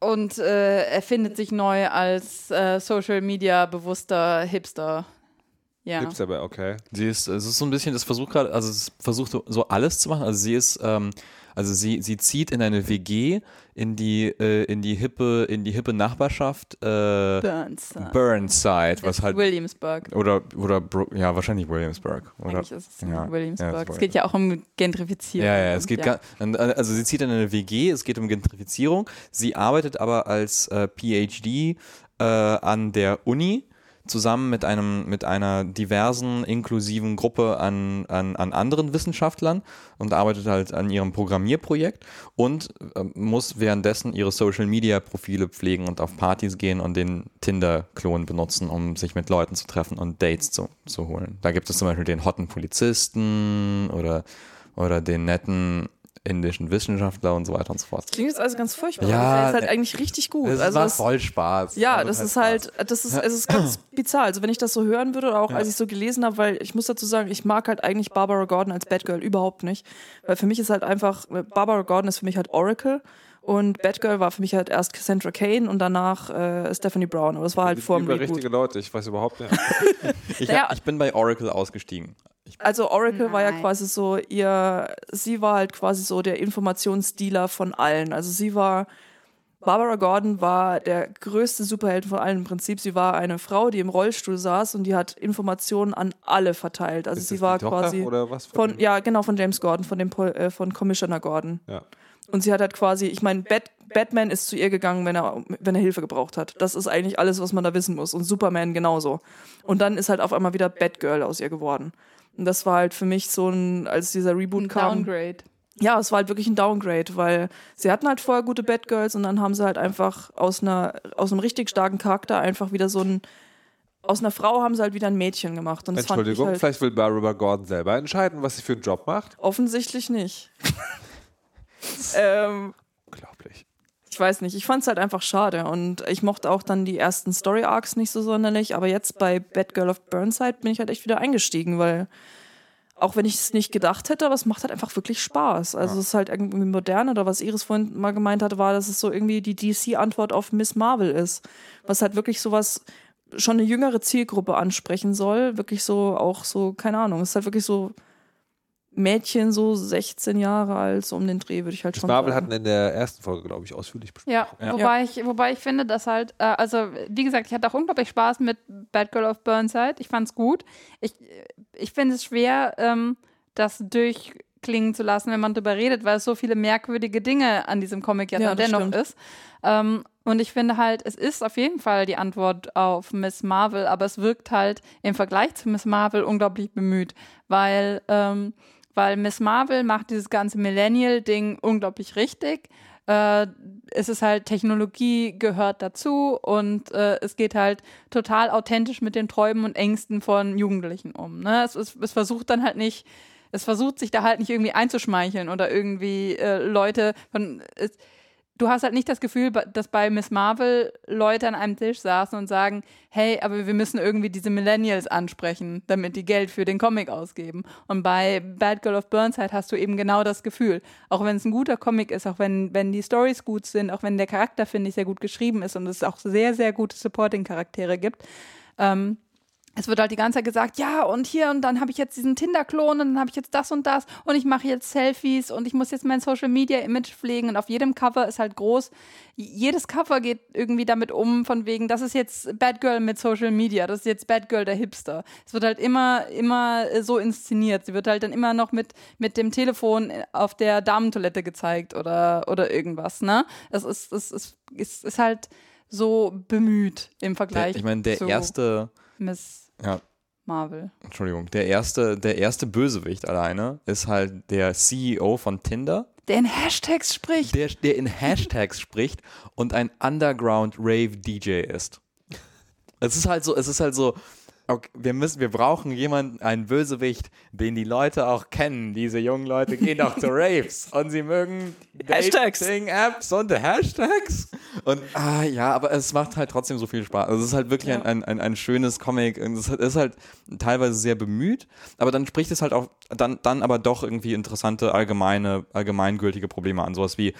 und äh, erfindet sich neu als äh, Social Media bewusster Hipster. Ja. Gibt's dabei, okay. Sie ist, es ist so ein bisschen, das versucht gerade, also es versucht so alles zu machen. Also sie ist, ähm, also sie, sie zieht in eine WG in die, äh, in die hippe, in die hippe Nachbarschaft äh, Burnside. Burnside, was Das halt Williamsburg. oder oder ja wahrscheinlich Williamsburg oder Eigentlich ist es ja, Williamsburg. ja, es geht ja auch um Gentrifizierung. Ja, ja, es geht ja. gar, also sie zieht in eine WG, es geht um Gentrifizierung. Sie arbeitet aber als äh, PhD äh, an der Uni zusammen mit einem mit einer diversen inklusiven Gruppe an, an, an anderen Wissenschaftlern und arbeitet halt an ihrem Programmierprojekt und äh, muss währenddessen ihre Social Media Profile pflegen und auf Partys gehen und den Tinder Klon benutzen, um sich mit Leuten zu treffen und Dates zu, zu holen. Da gibt es zum Beispiel den hotten Polizisten oder oder den netten indischen Wissenschaftler und so weiter und so fort. Klingt jetzt also ganz furchtbar. Ja, das ist halt äh, eigentlich richtig gut. Es also macht das, voll Spaß. ja, Also das ist halt, das ist, es ist ganz [LAUGHS] bizarr. Also wenn ich das so hören würde, oder auch als ich so gelesen habe, weil ich muss dazu sagen, ich mag halt eigentlich Barbara Gordon als Batgirl überhaupt nicht. Weil für mich ist halt einfach, Barbara Gordon ist für mich halt Oracle und Batgirl war für mich halt erst Cassandra Kane und danach äh, Stephanie Brown. Aber das war halt vor sind dem über richtige Reboot. Leute, ich weiß überhaupt nicht. [LAUGHS] Ich, hab, ich bin bei Oracle ausgestiegen. Ich, Also Oracle war ja Nein. quasi so ihr, sie war halt quasi so der Informationsdealer von allen. Also sie war, Barbara Gordon war der größte Superheld von allen im Prinzip. Sie war eine Frau, die im Rollstuhl saß und die hat Informationen an alle verteilt. Also Ist sie das war die Tochter quasi oder was von, ja genau von James Gordon, von dem Pol- äh, von Commissioner Gordon. Ja. Und sie hat halt quasi, ich meine, Bat Batman ist zu ihr gegangen, wenn er, wenn er Hilfe gebraucht hat. Das ist eigentlich alles, was man da wissen muss. Und Superman genauso. Und dann ist halt auf einmal wieder Batgirl aus ihr geworden. Und das war halt für mich so ein, als dieser Reboot Ein kam. Downgrade. Ja, es war halt wirklich ein Downgrade, weil sie hatten halt vorher gute Batgirls und dann haben sie halt einfach aus einer, aus einem richtig starken Charakter einfach wieder so ein, aus einer Frau haben sie halt wieder ein Mädchen gemacht. Und das fand ich Entschuldigung, halt vielleicht will Barbara Gordon selber entscheiden, was sie für einen Job macht. offensichtlich nicht. [LAUGHS] ähm, Unglaublich. ich weiß nicht, ich fand es halt einfach schade und ich mochte auch dann die ersten Story Arcs nicht so sonderlich, aber jetzt bei Batgirl of Burnside bin ich halt echt wieder eingestiegen, weil auch wenn ich es nicht gedacht hätte, aber es macht halt einfach wirklich Spaß. Also es ist halt irgendwie modern oder was Iris vorhin mal gemeint hatte, war, dass es so irgendwie die DC-Antwort auf Miss Marvel ist, was halt wirklich sowas schon eine jüngere Zielgruppe ansprechen soll, wirklich so auch so, keine Ahnung, es ist halt wirklich so Mädchen so 16 Jahre alt, so um den Dreh würde ich halt Das schon Marvel sagen. hatten in der ersten Folge, glaube ich, ausführlich besprochen. Ja, Ja. Wobei, Ich, wobei ich finde, dass halt, äh, also wie gesagt, ich hatte auch unglaublich Spaß mit Bad Girl of Burnside. Ich fand's gut. Ich, ich finde es schwer, ähm, das durchklingen zu lassen, wenn man drüber redet, weil es so viele merkwürdige Dinge an diesem Comic ja, Ja, dennoch stimmt. ist. Ähm, Und ich finde halt, es ist auf jeden Fall die Antwort auf Miss Marvel, aber es wirkt halt im Vergleich zu Miss Marvel unglaublich bemüht, weil, ähm, weil Miss Marvel macht dieses ganze Millennial-Ding unglaublich richtig. Äh, es ist halt, Technologie gehört dazu und äh, es geht halt total authentisch mit den Träumen und Ängsten von Jugendlichen um. Ne? Es, es, es versucht dann halt nicht, es versucht sich da halt nicht irgendwie einzuschmeicheln oder irgendwie äh, Leute von. Es, du hast halt nicht das Gefühl, dass bei Miss Marvel Leute an einem Tisch saßen und sagen, hey, aber wir müssen irgendwie diese Millennials ansprechen, damit die Geld für den Comic ausgeben. Und bei Bad Girl of Burnside hast du eben genau das Gefühl. Auch wenn es ein guter Comic ist, auch wenn, wenn die Stories gut sind, auch wenn der Charakter, finde ich, sehr gut geschrieben ist und es auch sehr, sehr gute Supporting-Charaktere gibt, ähm, es wird halt die ganze Zeit gesagt, ja, und hier, und dann habe ich jetzt diesen Tinder-Klon und dann habe ich jetzt das und das und ich mache jetzt Selfies und ich muss jetzt mein Social-Media-Image pflegen und auf jedem Cover ist halt groß, jedes Cover geht irgendwie damit um, von wegen, das ist jetzt Bad Girl mit Social Media, das ist jetzt Bad Girl der Hipster. Es wird halt immer, immer so inszeniert. Sie wird halt dann immer noch mit, mit dem Telefon auf der Damentoilette gezeigt oder, oder irgendwas, ne? Es ist, es ist, es ist halt so bemüht im Der, Vergleich ich meine, der erste, Miss ja, Marvel. Entschuldigung, der erste, der erste Bösewicht alleine ist halt der CEO von Tinder, Der in Hashtags spricht. der, der in Hashtags [LAUGHS] spricht und ein Underground Rave DJ ist. Es ist halt so, es ist halt so, okay, wir müssen, wir brauchen jemanden, einen Bösewicht, den die Leute auch kennen. Diese jungen Leute gehen doch zu Raves und sie mögen Hashtags. Dating-Apps und Hashtags. Und ah, ja, aber es macht halt trotzdem so viel Spaß. Also es ist halt wirklich ein, ein, ein, ein schönes Comic. Und Es ist halt teilweise sehr bemüht, aber dann spricht es halt auch dann, dann aber doch irgendwie interessante allgemeine, allgemeingültige Probleme an. Sowas wie,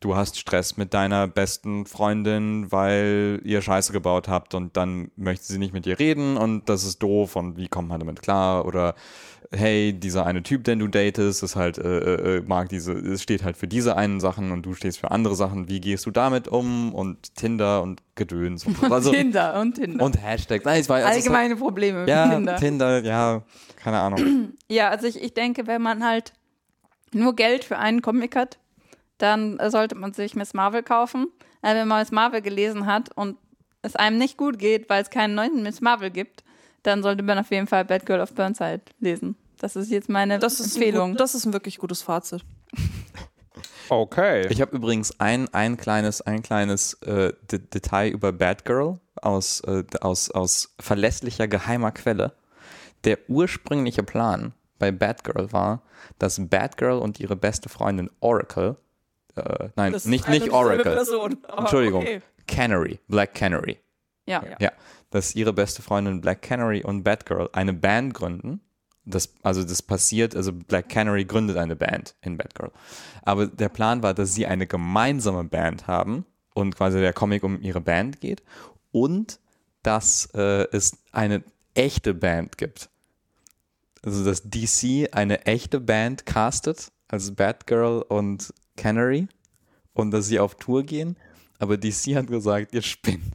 du hast Stress mit deiner besten Freundin, weil ihr Scheiße gebaut habt und dann möchte sie nicht mit dir reden und das ist doof und wie kommt man damit klar? Oder hey, dieser eine Typ, den du datest, ist halt, äh, äh, mag diese, es steht halt für diese einen Sachen und du stehst für andere Sachen. Wie gehst du damit um? Und Tinder und Gedöns und so. [LAUGHS] Also, Tinder und Tinder. und Hashtags. Nein, war also Allgemeine Probleme Hat, mit ja, Tinder. Tinder, ja, keine Ahnung. [CLEARS THROAT] Ja, also ich, ich denke, wenn man halt nur Geld für einen Comic hat, dann sollte man sich Miss Marvel kaufen. Äh, wenn man Miss Marvel gelesen hat und es einem nicht gut geht, weil es keinen neuen Miss Marvel gibt, dann sollte man auf jeden Fall Bad Girl of Burnside lesen. Das ist jetzt meine Das Empfehlung. gut, das ist ein wirklich gutes Fazit. Okay. Ich habe übrigens ein, ein kleines, ein kleines äh, De Detail über Batgirl aus, äh, aus, aus verlässlicher geheimer Quelle. Der ursprüngliche Plan bei Batgirl war, dass Batgirl und ihre beste Freundin Oracle, äh, nein, Das nicht, nicht Oracle, Person, aber Entschuldigung, okay. Canary, Black Canary. ja. Ja, dass ihre beste Freundin Black Canary und Batgirl eine Band gründen. Das, also das passiert, also Black Canary gründet eine Band in Batgirl. Aber der Plan war, dass sie eine gemeinsame Band haben und quasi der Comic um ihre Band geht und dass äh, es eine echte Band gibt. Also dass DC eine echte Band castet, also Batgirl und Canary und dass sie auf Tour gehen. Aber DC hat gesagt, ihr spinnt. [LAUGHS]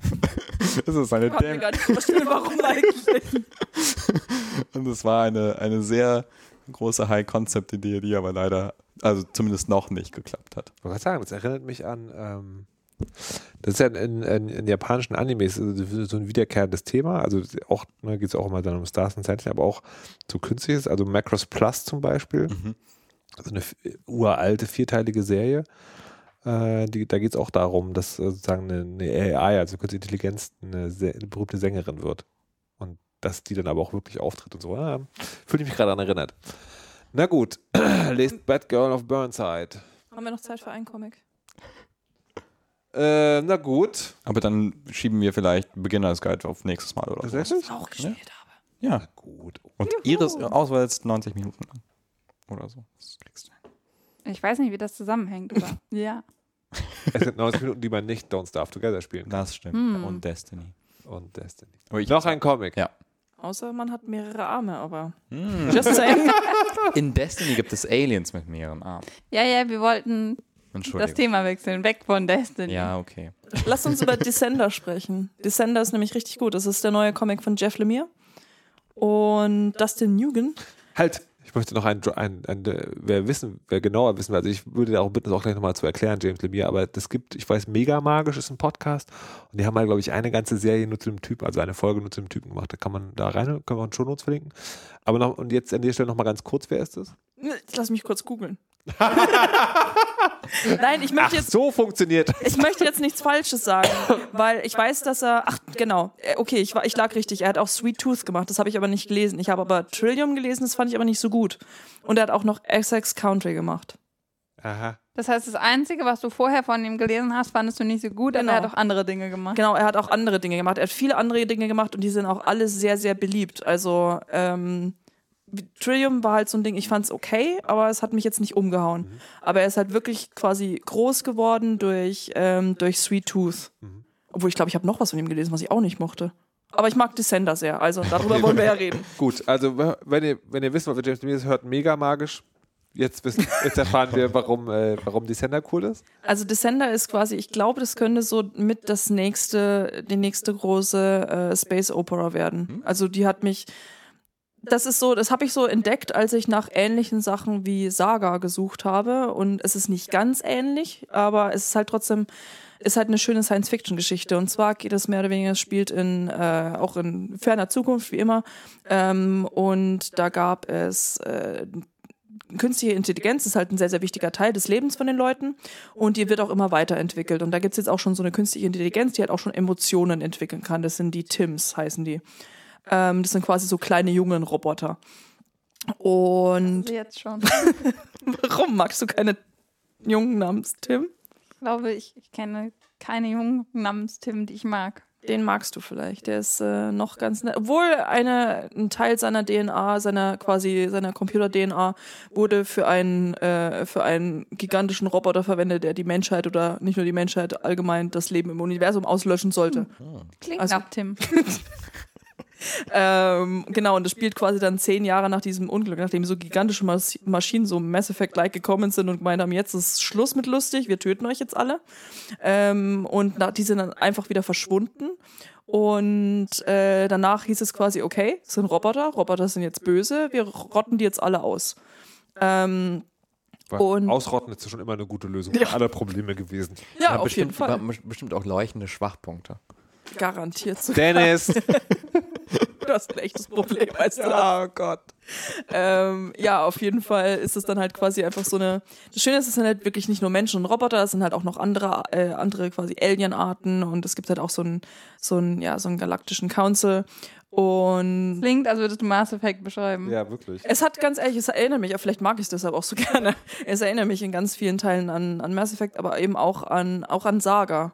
Das ist eine Ich kann mir Däm gar nicht vorstellen, warum eigentlich. [LAUGHS] Und es war eine, eine sehr große High-Concept-Idee, die aber leider, also zumindest noch nicht geklappt hat. Ich wollte gerade sagen, das erinnert mich an, ähm, das ist ja in, in, in japanischen Animes so ein wiederkehrendes Thema. Also auch, ne, geht es auch immer dann um Stars und Sentient, aber auch so künstliches, also Macross Plus zum Beispiel. Mhm. Also eine uralte, vierteilige Serie. Äh, die, da geht es auch darum, dass äh, sozusagen eine, eine AI, also künstliche Intelligenz, eine, sehr, eine berühmte Sängerin wird. Und dass die dann aber auch wirklich auftritt und so. Ah, Fühle ich mich gerade an erinnert. Na gut, [CLEARS THROAT] lest Bad Girl of Burnside. Haben wir noch Zeit für einen Comic? Äh, na gut. Aber dann schieben wir vielleicht Beginners Guide auf nächstes Mal oder so. Tatsächlich? Auch gespielt habe. Ja. Gut. Und ihres Auswahl ist 90 Minuten lang. Oder so. Das kriegst du hin. Ich weiß nicht, wie das zusammenhängt, aber [LAUGHS] ja. Es sind 90 Minuten, die man nicht Don't Starve Together spielen kann. Das stimmt. Hm. Und Destiny. Und Destiny. Noch ein Comic. Ja. Außer man hat mehrere Arme, aber. Hm. Just saying. [LAUGHS] In Destiny gibt es Aliens mit mehreren Armen. Ja, ja, wir wollten das. Thema wechseln, weg von Destiny. Ja, okay. Lass uns über Descender sprechen. Descender ist nämlich richtig gut. Das ist der neue Comic von Jeff Lemire und Dustin Newgen. Halt, Ich möchte noch ein, ein, ein, wer wissen, wer genauer wissen will, also ich würde auch bitten, das auch gleich nochmal zu erklären, James Lemire, aber das gibt, ich weiß, Mega Magisch ist ein Podcast und die haben mal, glaube ich, eine ganze Serie nur zu dem Typ, also eine Folge nur zu dem Typen gemacht. Da kann man da rein, können wir uns Shownotes verlinken. Aber noch, und jetzt an der Stelle nochmal ganz kurz, wer ist das? Lass mich kurz googeln. [LAUGHS] Nein, ich Ach, möchte jetzt so funktioniert. ich möchte jetzt nichts Falsches sagen, weil ich weiß, dass er. Ach, genau. Äh, Okay, ich, war, ich lag richtig. Er hat auch Sweet Tooth gemacht. Das habe ich aber nicht gelesen. Ich habe aber Trillium gelesen. Das fand ich aber nicht so gut. Und er hat auch noch Essex Country gemacht. Aha. Das heißt, das Einzige, was du vorher von ihm gelesen hast, fandest du nicht so gut, Genau. aber er hat auch andere Dinge gemacht. Genau, er hat auch andere Dinge gemacht. Er hat viele andere Dinge gemacht und die sind auch alle sehr, sehr beliebt. Also ähm, Trillium war halt so ein Ding, ich fand's okay, aber es hat mich jetzt nicht umgehauen. Aber er ist halt wirklich quasi groß geworden durch, ähm, durch Sweet Tooth. Obwohl ich glaube, ich habe noch was von ihm gelesen, was ich auch nicht mochte. Aber ich mag Descender sehr, also [LAUGHS] darüber wollen wir ja reden. Gut, also wenn ihr, wenn ihr wisst, was James Lemire hört, mega magisch. Jetzt, wissen, jetzt erfahren wir, warum, äh, warum Descender cool ist. Also Descender ist quasi, ich glaube, das könnte so mit das nächste, die nächste große äh, Space Opera werden. Also die hat mich, das ist so, das habe ich so entdeckt, als ich nach ähnlichen Sachen wie Saga gesucht habe. Und es ist nicht ganz ähnlich, aber es ist halt trotzdem, ist halt eine schöne Science-Fiction-Geschichte. Und zwar geht es mehr oder weniger, es spielt in, äh, auch in ferner Zukunft, wie immer. Ähm, und da gab es äh, künstliche Intelligenz ist halt ein sehr, sehr wichtiger Teil des Lebens von den Leuten und die wird auch immer weiterentwickelt. Und da gibt's jetzt auch schon so eine künstliche Intelligenz, die halt auch schon Emotionen entwickeln kann. Das sind die Tims, heißen die. Ähm, das sind quasi so kleine jungen Roboter. Und Also jetzt schon. [LAUGHS] warum magst du keine Jungen namens Tim? Ich glaube, ich, ich kenne keine Jungen namens Tim, die ich mag. Den magst du vielleicht. Der ist äh, noch ganz nett. Obwohl eine, ein Teil seiner DNA, seiner quasi seiner Computer-DNA, wurde für einen äh, für einen gigantischen Roboter verwendet, der die Menschheit oder nicht nur die Menschheit allgemein das Leben im Universum auslöschen sollte. Klingt Also- nach Tim. [LAUGHS] Ähm, genau, und das spielt quasi dann zehn Jahre nach diesem Unglück, nachdem so gigantische Mas Maschinen so Mass Effect-like gekommen sind und gemeint haben, jetzt ist Schluss mit lustig, wir töten euch jetzt alle. Ähm, und na, die sind dann einfach wieder verschwunden. Und äh, danach hieß es quasi, okay, es sind Roboter, Roboter sind jetzt böse, wir rotten die jetzt alle aus. Ähm, Und- Ausrotten ist ja schon immer eine gute Lösung für alle Probleme gewesen. ja, Ja, auf jeden bestimmt, Fall. bestimmt auch leuchtende Schwachpunkte. Garantiert. So. Dennis! [LAUGHS] [LAUGHS] Du hast ein echtes Problem, weißt du. oh Gott. Ähm, ja, auf jeden Fall ist es dann halt quasi einfach so eine. Das Schöne ist, es sind halt wirklich nicht nur Menschen und Roboter, es sind halt auch noch andere, äh, andere quasi Alienarten und es gibt halt auch so einen, so einen, ja, so einen galaktischen Council. Und Klingt, als würdest du Mass Effect beschreiben. Ja, wirklich. es hat ganz ehrlich, es erinnert mich, vielleicht mag ich es deshalb auch so [LAUGHS] gerne. Es erinnert mich in ganz vielen Teilen an, an Mass Effect, aber eben auch an, auch an Saga,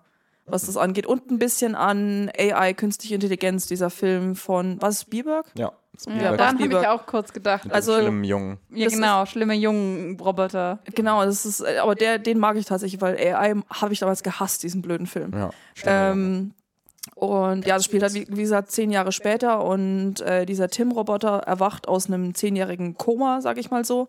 was das angeht. Und ein bisschen an AI, künstliche Intelligenz, dieser Film von, was ist Spielberg? Ja. Ja, Ja, daran habe Spielberg. ich auch kurz gedacht. Also- Also, schlimmen Jungen. ja, genau, schlimme jungen Roboter. Genau, das ist, äh, aber der, den mag ich tatsächlich, weil AI habe ich damals gehasst, diesen blöden Film. Ja. Ähm, und ja, das spielt halt, wie, wie gesagt, zehn Jahre später und äh, dieser Tim-Roboter erwacht aus einem zehnjährigen Koma, sag ich mal so.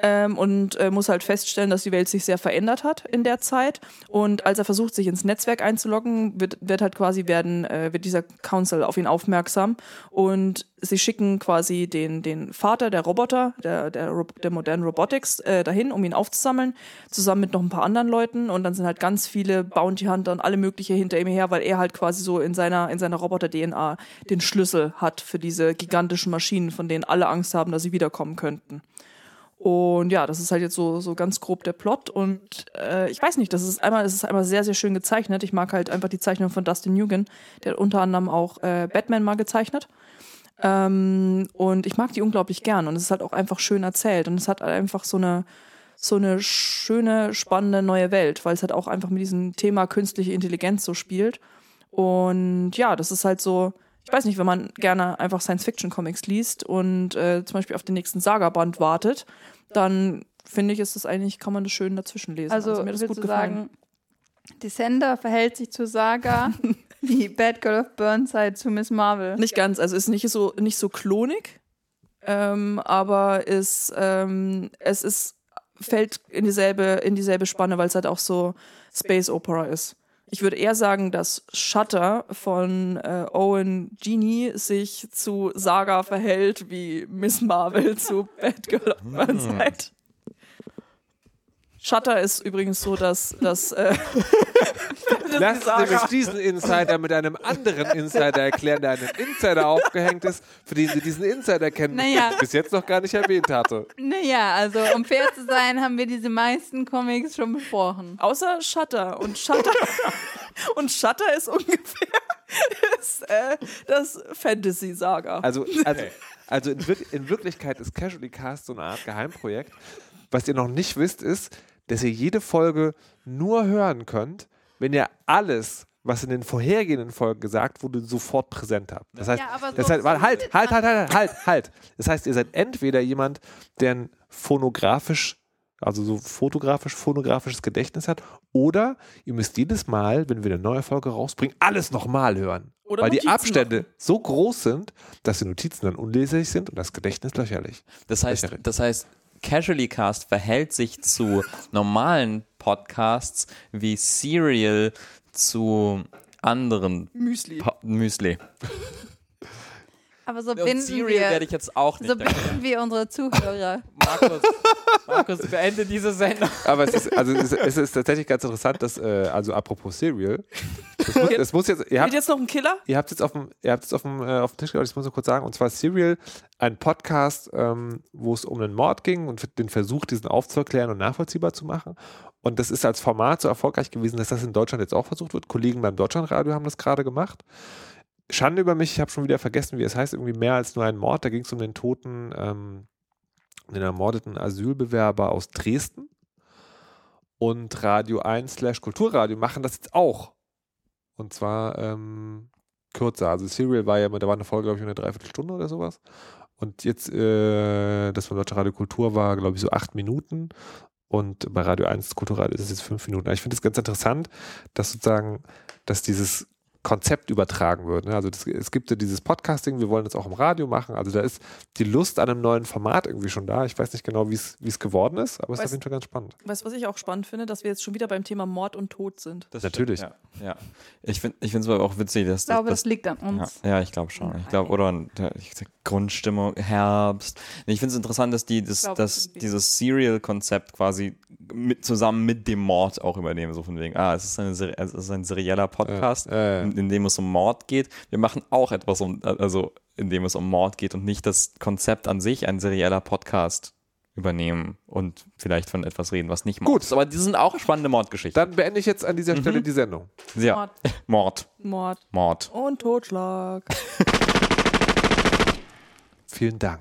Ähm, und äh, muss halt feststellen, dass die Welt sich sehr verändert hat in der Zeit. Und als er versucht, sich ins Netzwerk einzuloggen, wird, wird halt quasi werden, äh, wird dieser Council auf ihn aufmerksam. Und sie schicken quasi den, den Vater der Roboter, der, der, der modernen Robotics, äh, dahin, um ihn aufzusammeln, zusammen mit noch ein paar anderen Leuten. Und dann sind halt ganz viele Bounty Hunter und alle mögliche hinter ihm her, weil er halt quasi so in seiner, in seiner Roboter-DNA den Schlüssel hat für diese gigantischen Maschinen, von denen alle Angst haben, dass sie wiederkommen könnten. Und ja, das ist halt jetzt so, so ganz grob der Plot. Und äh, ich weiß nicht, das ist einmal, das ist einmal sehr, sehr schön gezeichnet. Ich mag halt einfach die Zeichnung von Dustin Newgen, der hat unter anderem auch äh, Batman mal gezeichnet. Ähm, und ich mag die unglaublich gern. Und es ist halt auch einfach schön erzählt. Und es hat einfach so eine, so eine schöne, spannende neue Welt, weil es halt auch einfach mit diesem Thema künstliche Intelligenz so spielt. Und ja, das ist halt so, ich weiß nicht, wenn man gerne einfach Science-Fiction-Comics liest und äh, zum Beispiel auf den nächsten Saga-Band wartet, dann finde ich, ist das eigentlich, kann man das schön dazwischen lesen. Also, mir hat das gut gefallen. sagen, Descender verhält sich zu Saga [LAUGHS] wie Bad Girl of Burnside zu Miss Marvel. Nicht ganz, also ist nicht so, nicht so klonig, ähm, aber ist, ähm, es ist, fällt in dieselbe, in dieselbe Spanne, weil es halt auch so Space Opera ist. Ich würde eher sagen, dass Shutter von äh, Owen Genie sich zu Saga verhält, wie Miss Marvel zu [LAUGHS] Batgirl auf Seite. Shutter ist übrigens so, dass, dass äh, [LAUGHS] Lass nämlich diesen Insider mit einem anderen Insider erklären, der einem Insider aufgehängt ist, für den sie diesen Insider kennen, Naja. den ich bis jetzt noch gar nicht erwähnt hatte. Naja, also um fair zu sein, haben wir diese meisten Comics schon besprochen. außer Shutter und Shutter [LAUGHS] und Shutter ist ungefähr ist, äh, das Fantasy Saga. Also, also, also in, Wir- in Wirklichkeit ist Casually Cast so eine Art Geheimprojekt. Was ihr noch nicht wisst, ist, dass ihr jede Folge nur hören könnt, wenn ihr alles, was in den vorhergehenden Folgen gesagt wurde, sofort präsent habt. Das heißt, Ja, aber das so- heißt warte, halt, halt, halt, halt, halt, halt. Das heißt, ihr seid entweder jemand, der ein phonografisch, also so fotografisch, phonografisches Gedächtnis hat, oder ihr müsst jedes Mal, wenn wir eine neue Folge rausbringen, alles nochmal hören. Oder weil die Notizen Abstände so groß sind, dass die Notizen dann unleserlich sind und das Gedächtnis löcherlich. Das heißt, Lächerlich. das heißt, Casually Cast verhält sich zu [LAUGHS] normalen Podcasts wie Serial zu anderen Müsli. po Müsli. [LAUGHS] Aber so Und binden Serial werde wir, ich jetzt auch nicht. so binden wir unsere Zuhörer. [LAUGHS] Markus, Markus, beende diese Sendung. Aber es ist, also es ist, es ist tatsächlich ganz interessant, dass, äh, also apropos Serial, das muss, das muss jetzt, ihr habt, jetzt noch ein Killer? ihr habt jetzt auf dem, ihr habt jetzt auf dem, äh, auf dem Tisch gehabt, ich muss nur kurz sagen, und zwar Serial, ein Podcast, ähm, wo es um einen Mord ging und den Versuch, diesen aufzuklären und nachvollziehbar zu machen. Und das ist als Format so erfolgreich gewesen, dass das in Deutschland jetzt auch versucht wird. Kollegen beim Deutschlandradio haben das gerade gemacht. Schande über mich, ich habe schon wieder vergessen, wie es heißt, irgendwie mehr als nur ein Mord. Da ging es um den toten, ähm, den ermordeten Asylbewerber aus Dresden. Und Radio 1 slash Kulturradio machen das jetzt auch. Und zwar ähm, kürzer. Also Serial war ja, da war eine Folge, glaube ich, eine Dreiviertelstunde oder sowas. Und jetzt, äh, das von Deutsche Radio Kultur war, glaube ich, so acht Minuten. Und bei Radio 1 Kulturradio ist es jetzt fünf Minuten. Ich finde es ganz interessant, dass sozusagen, dass dieses Konzept übertragen wird. Also das, es gibt ja dieses Podcasting, wir wollen das auch im Radio machen. Also da ist die Lust an einem neuen Format irgendwie schon da. Ich weiß nicht genau, wie es wie es geworden ist, aber es ist auf jeden Fall ganz spannend. Weißt du, was ich auch spannend finde? Dass wir jetzt schon wieder beim Thema Mord und Tod sind. Das Natürlich. Stimmt, ja, ja. Ich finde ich es aber auch witzig, dass Ich glaube, das, das liegt an Ja, uns. ja, ich glaube schon. Ich glaube, oder der, ich sag, Grundstimmung, Herbst. Ich finde es interessant, dass die das, Ich glaub, dass dieses Serial-Konzept quasi mit, zusammen mit dem Mord auch übernehmen. So von wegen, ah, es ist, eine, es ist ein serieller Podcast, Äh, äh. in, in dem es um Mord geht. Wir machen auch etwas, um, also in dem es um Mord geht und nicht das Konzept an sich, ein serieller Podcast übernehmen und vielleicht von etwas reden, was nicht Mord Gut. ist. Aber die sind auch spannende Mordgeschichten. Dann beende ich jetzt an dieser Stelle die Sendung. ja. Mord. [LAUGHS] Mord. Mord Mord. und Totschlag. [LAUGHS] Vielen Dank.